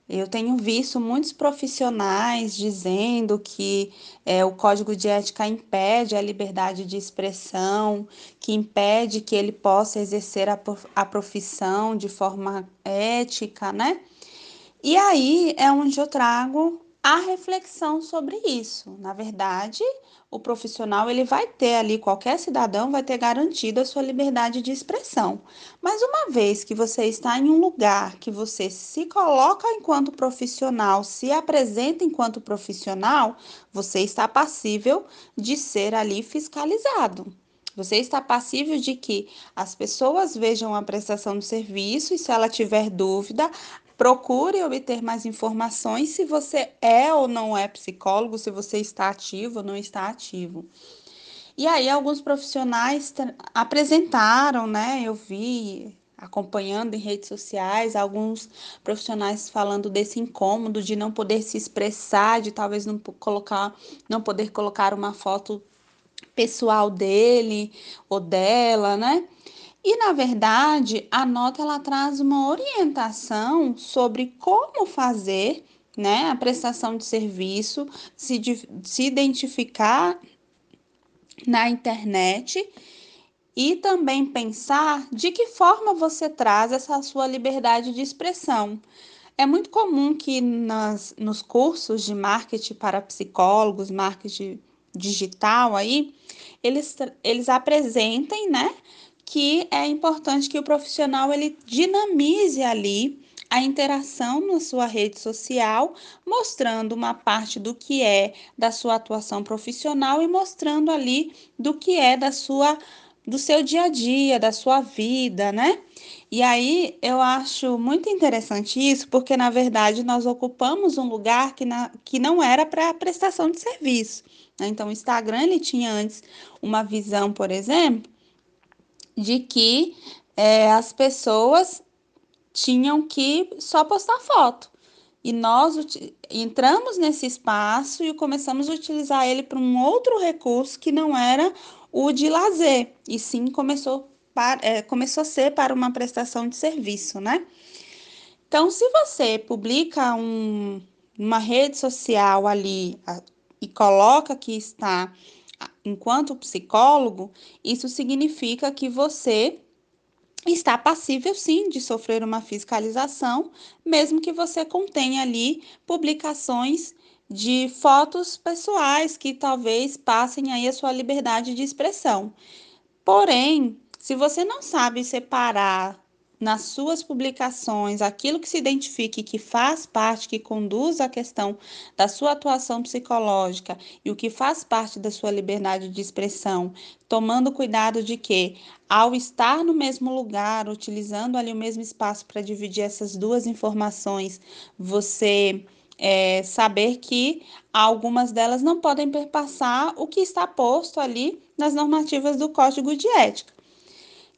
Speaker 2: Eu tenho visto muitos profissionais dizendo que é, o código de ética impede a liberdade de expressão, que impede que ele possa exercer a, a profissão de forma ética, né? E aí é onde eu trago a reflexão sobre isso. Na verdade, o profissional ele vai ter ali, qualquer cidadão vai ter garantido a sua liberdade de expressão. Mas uma vez que você está em um lugar que você se coloca enquanto profissional, se apresenta enquanto profissional, você está passível de ser ali fiscalizado. Você está passível de que as pessoas vejam a prestação do serviço e, se ela tiver dúvida, Procure obter mais informações se você é ou não é psicólogo, se você está ativo ou não está ativo. E aí alguns profissionais apresentaram, né? Eu vi acompanhando em redes sociais alguns profissionais falando desse incômodo de não poder se expressar, de talvez não colocar, não poder colocar uma foto pessoal dele ou dela, né? E na verdade, a nota ela traz uma orientação sobre como fazer, né, a prestação de serviço, se, se identificar na internet e também pensar de que forma você traz essa sua liberdade de expressão. É muito comum que nas, nos cursos de marketing para psicólogos, marketing digital aí, eles, eles apresentem, né, que é importante que o profissional ele dinamize ali a interação na sua rede social, mostrando uma parte do que é da sua atuação profissional e mostrando ali do que é da sua do seu dia a dia, da sua vida, né? E aí eu acho muito interessante isso, porque na verdade nós ocupamos um lugar que, na, que não era para prestação de serviço. Né? Então o Instagram ele tinha antes uma visão, por exemplo, de que é, as pessoas tinham que só postar foto. E nós entramos nesse espaço e começamos a utilizar ele para um outro recurso que não era o de lazer, e sim começou, para, é, começou a ser para uma prestação de serviço, né? Então, se você publica um, uma rede social ali a, e coloca que está enquanto psicólogo, isso significa que você está passível sim de sofrer uma fiscalização, mesmo que você contenha ali publicações de fotos pessoais que talvez passem aí a sua liberdade de expressão. Porém, se você não sabe separar nas suas publicações aquilo que se identifique que faz parte, que conduz à questão da sua atuação psicológica e o que faz parte da sua liberdade de expressão, tomando cuidado de que, ao estar no mesmo lugar, utilizando ali o mesmo espaço para dividir essas duas informações, você é, saber que algumas delas não podem perpassar o que está posto ali nas normativas do Código de Ética.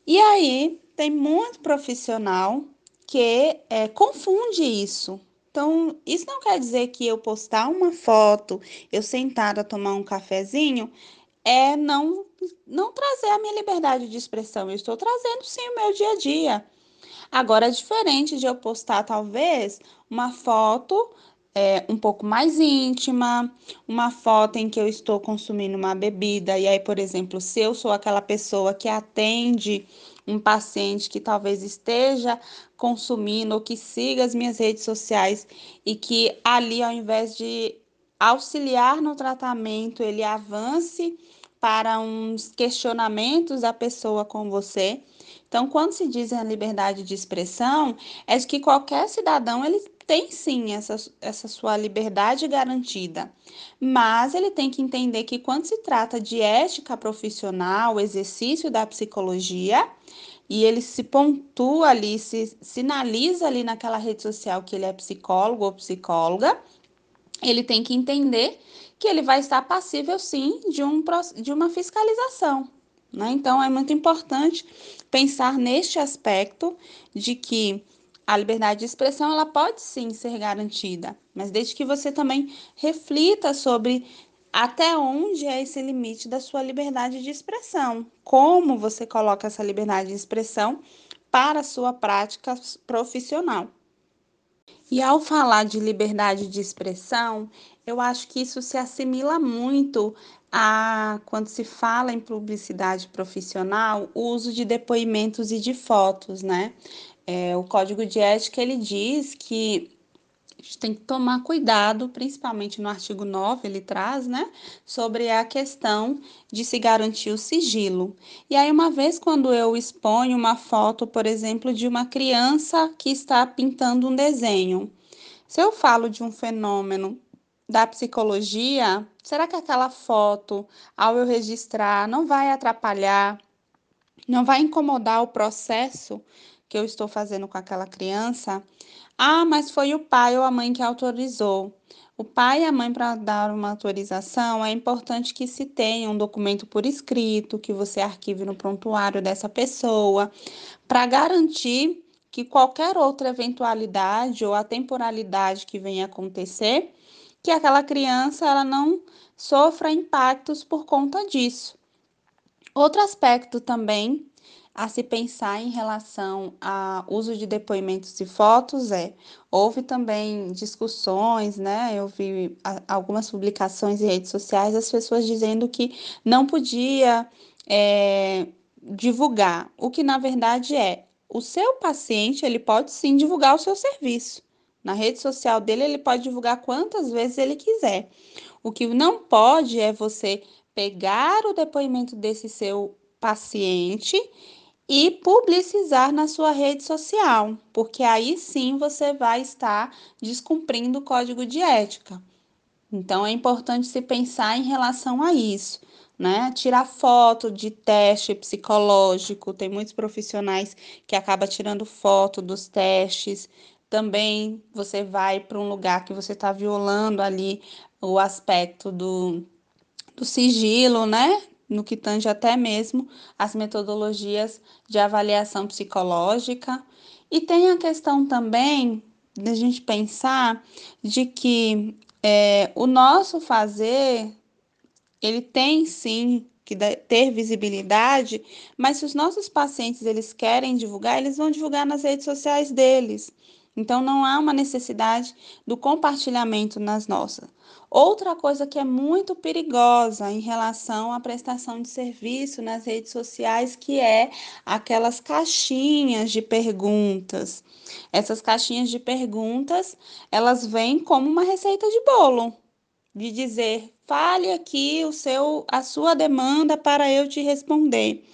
Speaker 2: E aí, tem muito profissional que é, confunde isso. Então, isso não quer dizer que eu postar uma foto, eu sentada a tomar um cafezinho, é não, não trazer a minha liberdade de expressão. Eu estou trazendo sim o meu dia a dia. Agora é diferente de eu postar, talvez, uma foto é, um pouco mais íntima, uma foto em que eu estou consumindo uma bebida, e aí, por exemplo, se eu sou aquela pessoa que atende um paciente que talvez esteja consumindo ou que siga as minhas redes sociais e que ali, ao invés de auxiliar no tratamento, ele avance para uns questionamentos da pessoa com você. Então, quando se diz a liberdade de expressão, é de que qualquer cidadão ele tem sim essa, essa sua liberdade garantida, mas ele tem que entender que quando se trata de ética profissional, exercício da psicologia, e ele se pontua ali, se sinaliza ali naquela rede social que ele é psicólogo ou psicóloga, ele tem que entender que ele vai estar passível sim de, um, de uma fiscalização. Né? Então é muito importante pensar neste aspecto de que a liberdade de expressão ela pode sim ser garantida, mas desde que você também reflita sobre até onde é esse limite da sua liberdade de expressão, como você coloca essa liberdade de expressão para a sua prática profissional. E ao falar de liberdade de expressão, eu acho que isso se assimila muito a quando se fala em publicidade profissional, o uso de depoimentos e de fotos, né? É, o código de ética ele diz que a gente tem que tomar cuidado, principalmente no artigo 9, ele traz, né, sobre a questão de se garantir o sigilo. E aí, uma vez, quando eu exponho uma foto, por exemplo, de uma criança que está pintando um desenho, se eu falo de um fenômeno da psicologia, será que aquela foto, ao eu registrar, não vai atrapalhar, não vai incomodar o processo que eu estou fazendo com aquela criança? Ah, mas foi o pai ou a mãe que autorizou. O pai e a mãe, para dar uma autorização, é importante que se tenha um documento por escrito, que você arquive no prontuário dessa pessoa, para garantir que qualquer outra eventualidade ou a temporalidade que venha acontecer, que aquela criança ela não sofra impactos por conta disso. Outro aspecto também a se pensar em relação ao uso de depoimentos e fotos é, houve também discussões, né? Eu vi algumas publicações em redes sociais as pessoas dizendo que não podia é, divulgar, o que na verdade é, o seu paciente ele pode sim divulgar o seu serviço. Na rede social dele, ele pode divulgar quantas vezes ele quiser. O que não pode é você pegar o depoimento desse seu paciente e publicizar na sua rede social, porque aí sim você vai estar descumprindo o código de ética. Então é importante se pensar em relação a isso, né? Tirar foto de teste psicológico, tem muitos profissionais que acabam tirando foto dos testes. Também você vai para um lugar que você está violando ali o aspecto do, do sigilo, né? No que tange até mesmo as metodologias de avaliação psicológica. E tem a questão também de a gente pensar de que é, o nosso fazer, ele tem sim que ter visibilidade, mas se os nossos pacientes eles querem divulgar, eles vão divulgar nas redes sociais deles. Então não há uma necessidade do compartilhamento nas nossas. Outra coisa que é muito perigosa em relação à prestação de serviço nas redes sociais, que é aquelas caixinhas de perguntas. Essas caixinhas de perguntas, elas vêm como uma receita de bolo, de dizer: "Fale aqui o seu a sua demanda para eu te responder".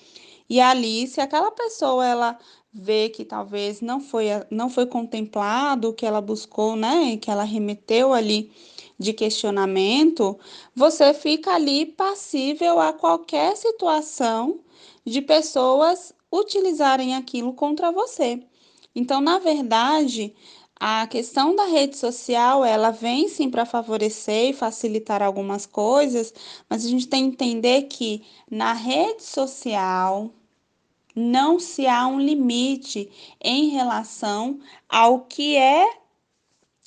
Speaker 2: E ali, se aquela pessoa ela vê que talvez não foi não foi contemplado o que ela buscou, né, que ela remeteu ali de questionamento, você fica ali passível a qualquer situação de pessoas utilizarem aquilo contra você. Então, na verdade, a questão da rede social, ela vem sim para favorecer e facilitar algumas coisas, mas a gente tem que entender que na rede social não se há um limite em relação ao que é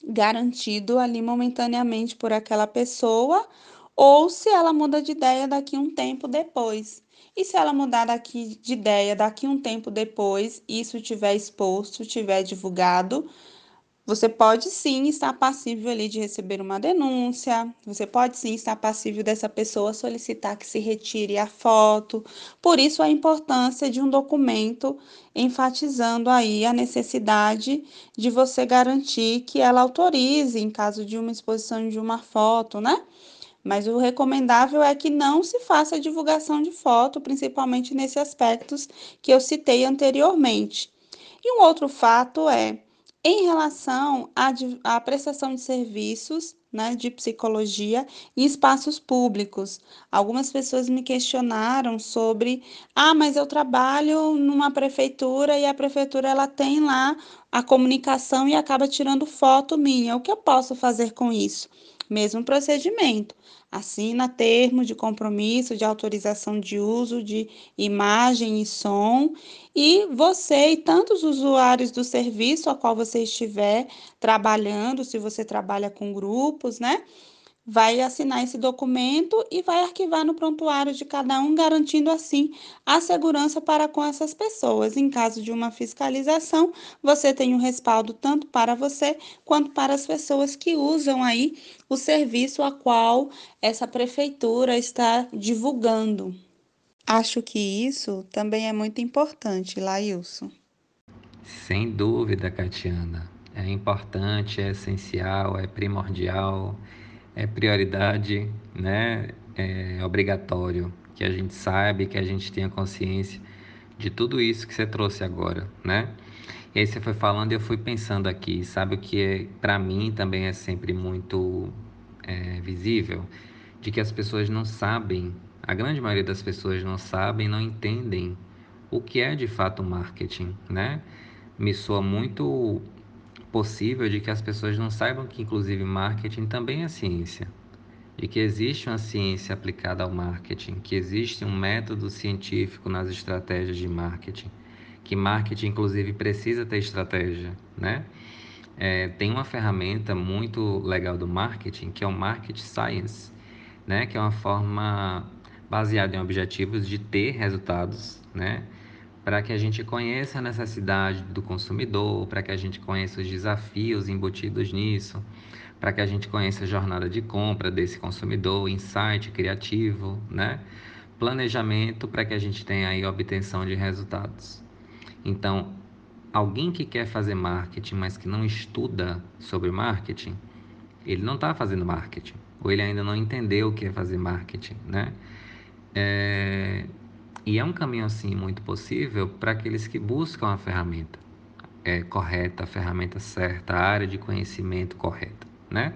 Speaker 2: garantido ali momentaneamente por aquela pessoa, ou se ela muda de ideia daqui um tempo depois. E se ela mudar daqui de ideia daqui um tempo depois, isso tiver exposto, tiver divulgado, você pode sim estar passível ali de receber uma denúncia, você pode sim estar passível dessa pessoa solicitar que se retire a foto. Por isso a importância de um documento enfatizando aí a necessidade de você garantir que ela autorize em caso de uma exposição de uma foto, né? Mas o recomendável é que não se faça divulgação de foto, principalmente nesses aspectos que eu citei anteriormente. E um outro fato é em relação à, à prestação de serviços né, de psicologia em espaços públicos. Algumas pessoas me questionaram sobre, ah, mas eu trabalho numa prefeitura e a prefeitura ela tem lá a comunicação e acaba tirando foto minha. O que eu posso fazer com isso? Mesmo procedimento assina termo de compromisso de autorização de uso de imagem e som, e você e tantos usuários do serviço a qual você estiver trabalhando, se você trabalha com grupos, né? Vai assinar esse documento e vai arquivar no prontuário de cada um, garantindo assim a segurança para com essas pessoas. Em caso de uma fiscalização, você tem um respaldo tanto para você quanto para as pessoas que usam aí o serviço a qual essa prefeitura está divulgando. Acho que isso também é muito importante, Lailson.
Speaker 1: Sem dúvida, Catiana. É importante, é essencial, é primordial é prioridade, né? É obrigatório que a gente saiba, que a gente tenha consciência de tudo isso que você trouxe agora, né? E aí você foi falando e eu fui pensando aqui, sabe o que é, para mim também é sempre muito é, visível, de que as pessoas não sabem, a grande maioria das pessoas não sabem, não entendem o que é de fato marketing, né? Me soa muito possível de que as pessoas não saibam que, inclusive, marketing também é ciência, de que existe uma ciência aplicada ao marketing, que existe um método científico nas estratégias de marketing, que marketing, inclusive, precisa ter estratégia, né? É, tem uma ferramenta muito legal do marketing, que é o Market Science, né? Que é uma forma baseada em objetivos de ter resultados, né? Para que a gente conheça a necessidade do consumidor, para que a gente conheça os desafios embutidos nisso, para que a gente conheça a jornada de compra desse consumidor, insight criativo, né? Planejamento para que a gente tenha aí obtenção de resultados. Então, alguém que quer fazer marketing, mas que não estuda sobre marketing, ele não está fazendo marketing, ou ele ainda não entendeu o que é fazer marketing, né? É, e é um caminho assim muito possível para aqueles que buscam a ferramenta é, correta, a ferramenta certa, a área de conhecimento correta, né?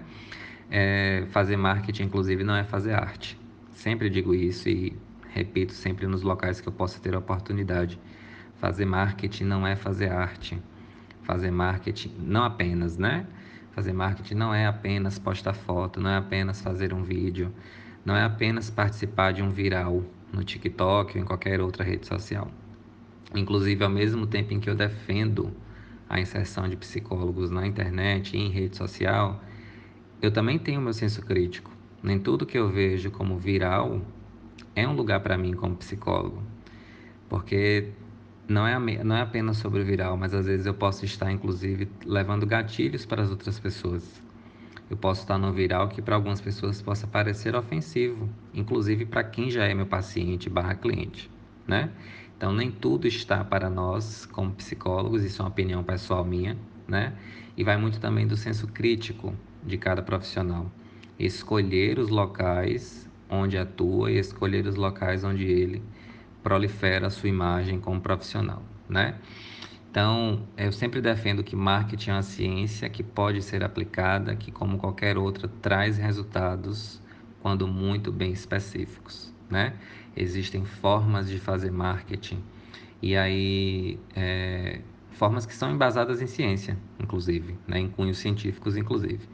Speaker 1: É, fazer marketing, inclusive, não é fazer arte. Sempre digo isso e repito sempre nos locais que eu possa ter a oportunidade. Fazer marketing não é fazer arte. Fazer marketing, não apenas, né? Fazer marketing não é apenas postar foto, não é apenas fazer um vídeo, não é apenas participar de um viral, no TikTok ou em qualquer outra rede social. Inclusive, ao mesmo tempo em que eu defendo a inserção de psicólogos na internet e em rede social, eu também tenho meu senso crítico. Nem tudo que eu vejo como viral é um lugar para mim como psicólogo. Porque não é, não é apenas sobre o viral, mas às vezes eu posso estar, inclusive, levando gatilhos para as outras pessoas eu posso estar no viral que para algumas pessoas possa parecer ofensivo, inclusive para quem já é meu paciente barra cliente, né? Então nem tudo está para nós como psicólogos, isso é uma opinião pessoal minha, né? E vai muito também do senso crítico de cada profissional. Escolher os locais onde atua e escolher os locais onde ele prolifera a sua imagem como profissional, né? Então, eu sempre defendo que marketing é uma ciência que pode ser aplicada, que, como qualquer outra, traz resultados quando muito bem específicos, né? Existem formas de fazer marketing e aí é, formas que são embasadas em ciência, inclusive, né? em cunhos científicos, inclusive.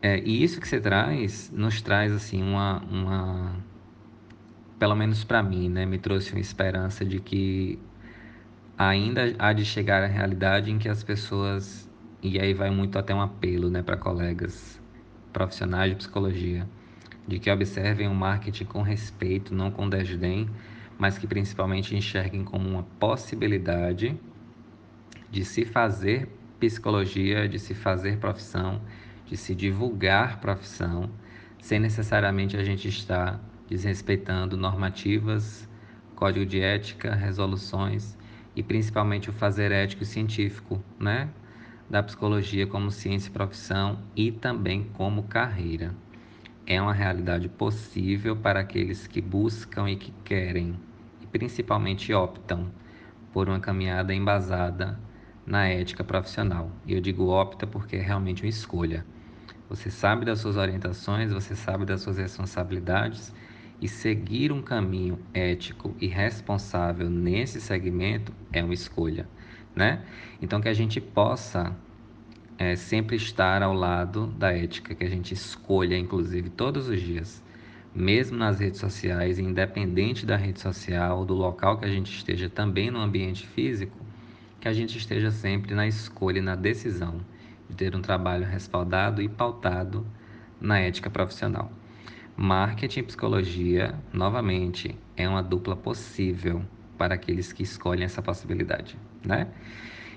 Speaker 1: É, e isso que você traz nos traz assim uma, uma pelo menos para mim, né, me trouxe uma esperança de que ainda há de chegar a realidade em que as pessoas, e aí vai muito até um apelo né, para colegas profissionais de psicologia, de que observem o marketing com respeito, não com desdém, mas que principalmente enxerguem como uma possibilidade de se fazer psicologia, de se fazer profissão, de se divulgar profissão, sem necessariamente a gente estar desrespeitando normativas, código de ética, resoluções e principalmente o fazer ético e científico, né? Da psicologia como ciência e profissão e também como carreira. É uma realidade possível para aqueles que buscam e que querem, e principalmente optam por uma caminhada embasada na ética profissional. E eu digo opta porque é realmente uma escolha. Você sabe das suas orientações, você sabe das suas responsabilidades e seguir um caminho ético e responsável nesse segmento é uma escolha, né? Então que a gente possa é, sempre estar ao lado da ética, que a gente escolha, inclusive, todos os dias, mesmo nas redes sociais, independente da rede social, do local que a gente esteja, também no ambiente físico, que a gente esteja sempre na escolha e na decisão de ter um trabalho respaldado e pautado na ética profissional. Marketing e psicologia, novamente, é uma dupla possível para aqueles que escolhem essa possibilidade, né?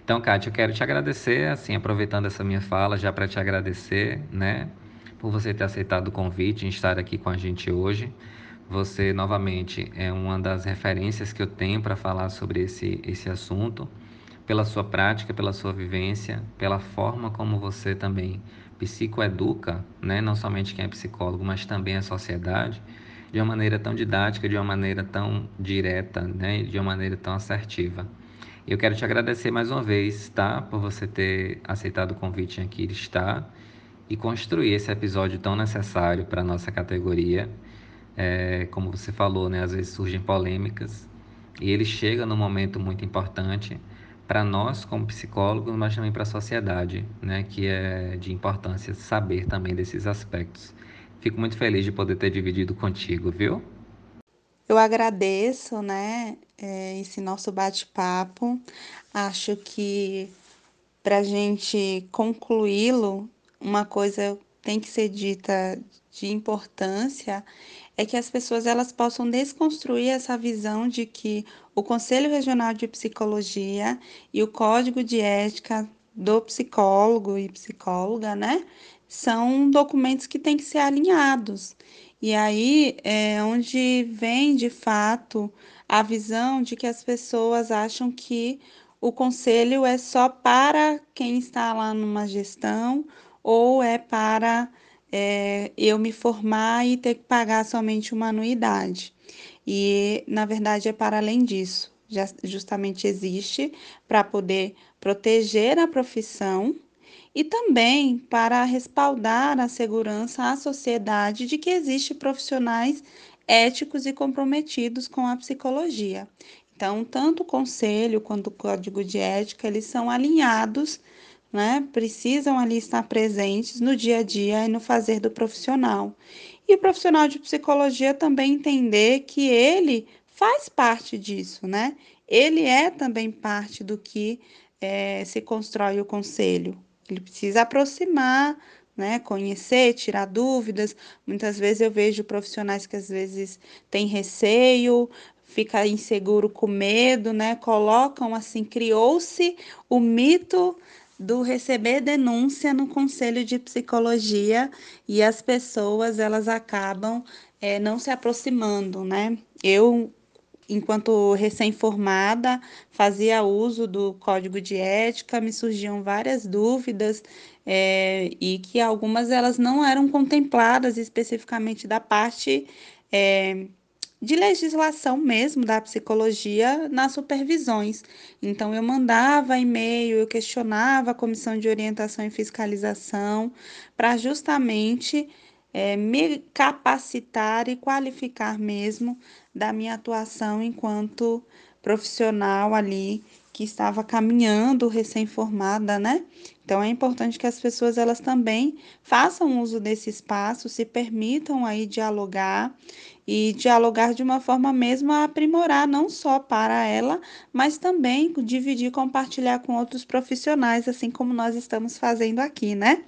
Speaker 1: Então, Kátia, eu quero te agradecer, assim, aproveitando essa minha fala, já para te agradecer, né, por você ter aceitado o convite em estar aqui com a gente hoje. Você, novamente, é uma das referências que eu tenho para falar sobre esse, esse assunto, pela sua prática, pela sua vivência, pela forma como você também psicoeduca, né, não somente quem é psicólogo, mas também a sociedade, de uma maneira tão didática, de uma maneira tão direta, né, de uma maneira tão assertiva. Eu quero te agradecer mais uma vez, tá, por você ter aceitado o convite aqui estar e construir esse episódio tão necessário para a nossa categoria. É, como você falou, né, às vezes surgem polêmicas e ele chega num momento muito importante para nós como psicólogos, mas também para a sociedade, né, que é de importância saber também desses aspectos. Fico muito feliz de poder ter dividido contigo, viu?
Speaker 2: Eu agradeço, né, é, esse nosso bate-papo. Acho que para a gente concluí-lo, uma coisa tem que ser dita de importância é que as pessoas elas possam desconstruir essa visão de que o Conselho Regional de Psicologia e o Código de Ética do psicólogo e psicóloga, né, são documentos que têm que ser alinhados. E aí é onde vem de fato a visão de que as pessoas acham que o conselho é só para quem está lá numa gestão ou é para é, eu me formar e ter que pagar somente uma anuidade. E, na verdade, é para além disso. Já, justamente existe para poder proteger a profissão e também para respaldar a segurança à sociedade de que existem profissionais éticos e comprometidos com a psicologia. Então, tanto o conselho quanto o código de ética, eles são alinhados né? Precisam ali estar presentes no dia a dia e no fazer do profissional. E o profissional de psicologia também entender que ele faz parte disso, né? Ele é também parte do que é, se constrói o conselho. Ele precisa aproximar, né? Conhecer, tirar dúvidas. Muitas vezes eu vejo profissionais que às vezes têm receio, fica inseguro com medo, né? Colocam assim, criou-se o mito do receber denúncia no conselho de psicologia e as pessoas elas acabam é, não se aproximando, né? Eu, enquanto recém-formada, fazia uso do código de ética, me surgiam várias dúvidas é, e que algumas elas não eram contempladas especificamente da parte é, de legislação mesmo da psicologia nas supervisões. Então, eu mandava e-mail, eu questionava a comissão de orientação e fiscalização para justamente é, me capacitar e qualificar mesmo da minha atuação enquanto profissional ali que estava caminhando recém-formada, né? Então é importante que as pessoas elas também façam uso desse espaço, se permitam aí dialogar e dialogar de uma forma mesmo a aprimorar não só para ela, mas também dividir, compartilhar com outros profissionais, assim como nós estamos fazendo aqui, né?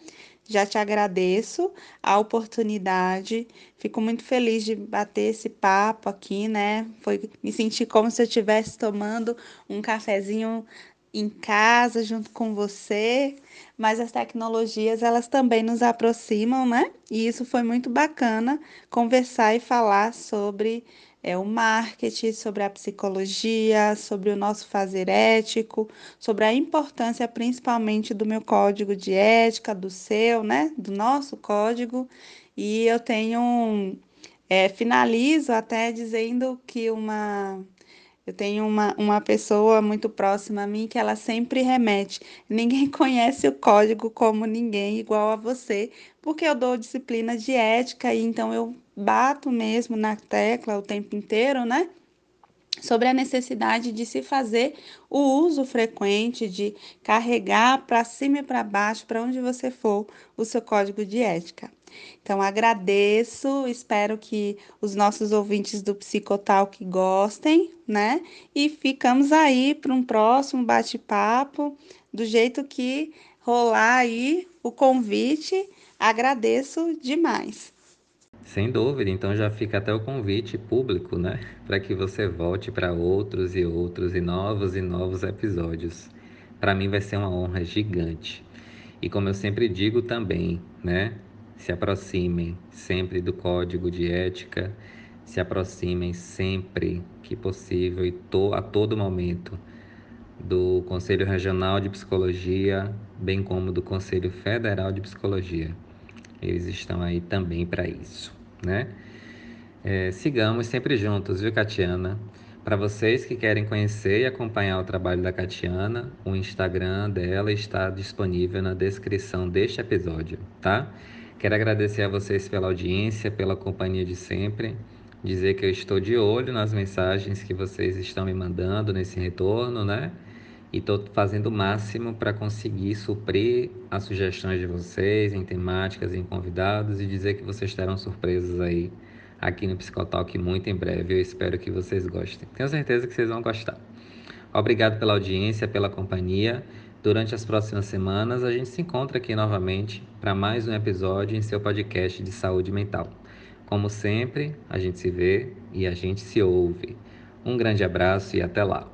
Speaker 2: Já te agradeço a oportunidade. Fico muito feliz de bater esse papo aqui, né? Foi me sentir como se eu estivesse tomando um cafezinho em casa junto com você, mas as tecnologias elas também nos aproximam, né? E isso foi muito bacana conversar e falar sobre é, o marketing, sobre a psicologia, sobre o nosso fazer ético, sobre a importância principalmente do meu código de ética, do seu, né? Do nosso código. E eu tenho é, finalizo até dizendo que uma eu tenho uma, uma pessoa muito próxima a mim que ela sempre remete. Ninguém conhece o código como ninguém igual a você, porque eu dou disciplina de ética e então eu bato mesmo na tecla o tempo inteiro, né? Sobre a necessidade de se fazer o uso frequente, de carregar para cima e para baixo, para onde você for, o seu código de ética. Então, agradeço, espero que os nossos ouvintes do Psicotalk gostem, né? E ficamos aí para um próximo bate-papo, do jeito que rolar aí o convite. Agradeço demais.
Speaker 1: Sem dúvida, então já fica até o convite público, né? Para que você volte para outros e outros e novos e novos episódios. Para mim vai ser uma honra gigante. E como eu sempre digo também, né? Se aproximem sempre do código de ética, se aproximem sempre que possível e to, a todo momento do Conselho Regional de Psicologia, bem como do Conselho Federal de Psicologia. Eles estão aí também para isso, né? É, sigamos sempre juntos, viu, Catiana? Para vocês que querem conhecer e acompanhar o trabalho da Catiana, o Instagram dela está disponível na descrição deste episódio, tá? Quero agradecer a vocês pela audiência, pela companhia de sempre. Dizer que eu estou de olho nas mensagens que vocês estão me mandando nesse retorno, né? E estou fazendo o máximo para conseguir suprir as sugestões de vocês em temáticas, em convidados e dizer que vocês terão surpresas aí aqui no Psicotalk muito em breve. Eu espero que vocês gostem. Tenho certeza que vocês vão gostar. Obrigado pela audiência, pela companhia. Durante as próximas semanas, a gente se encontra aqui novamente para mais um episódio em seu podcast de saúde mental. Como sempre, a gente se vê e a gente se ouve. Um grande abraço e até lá!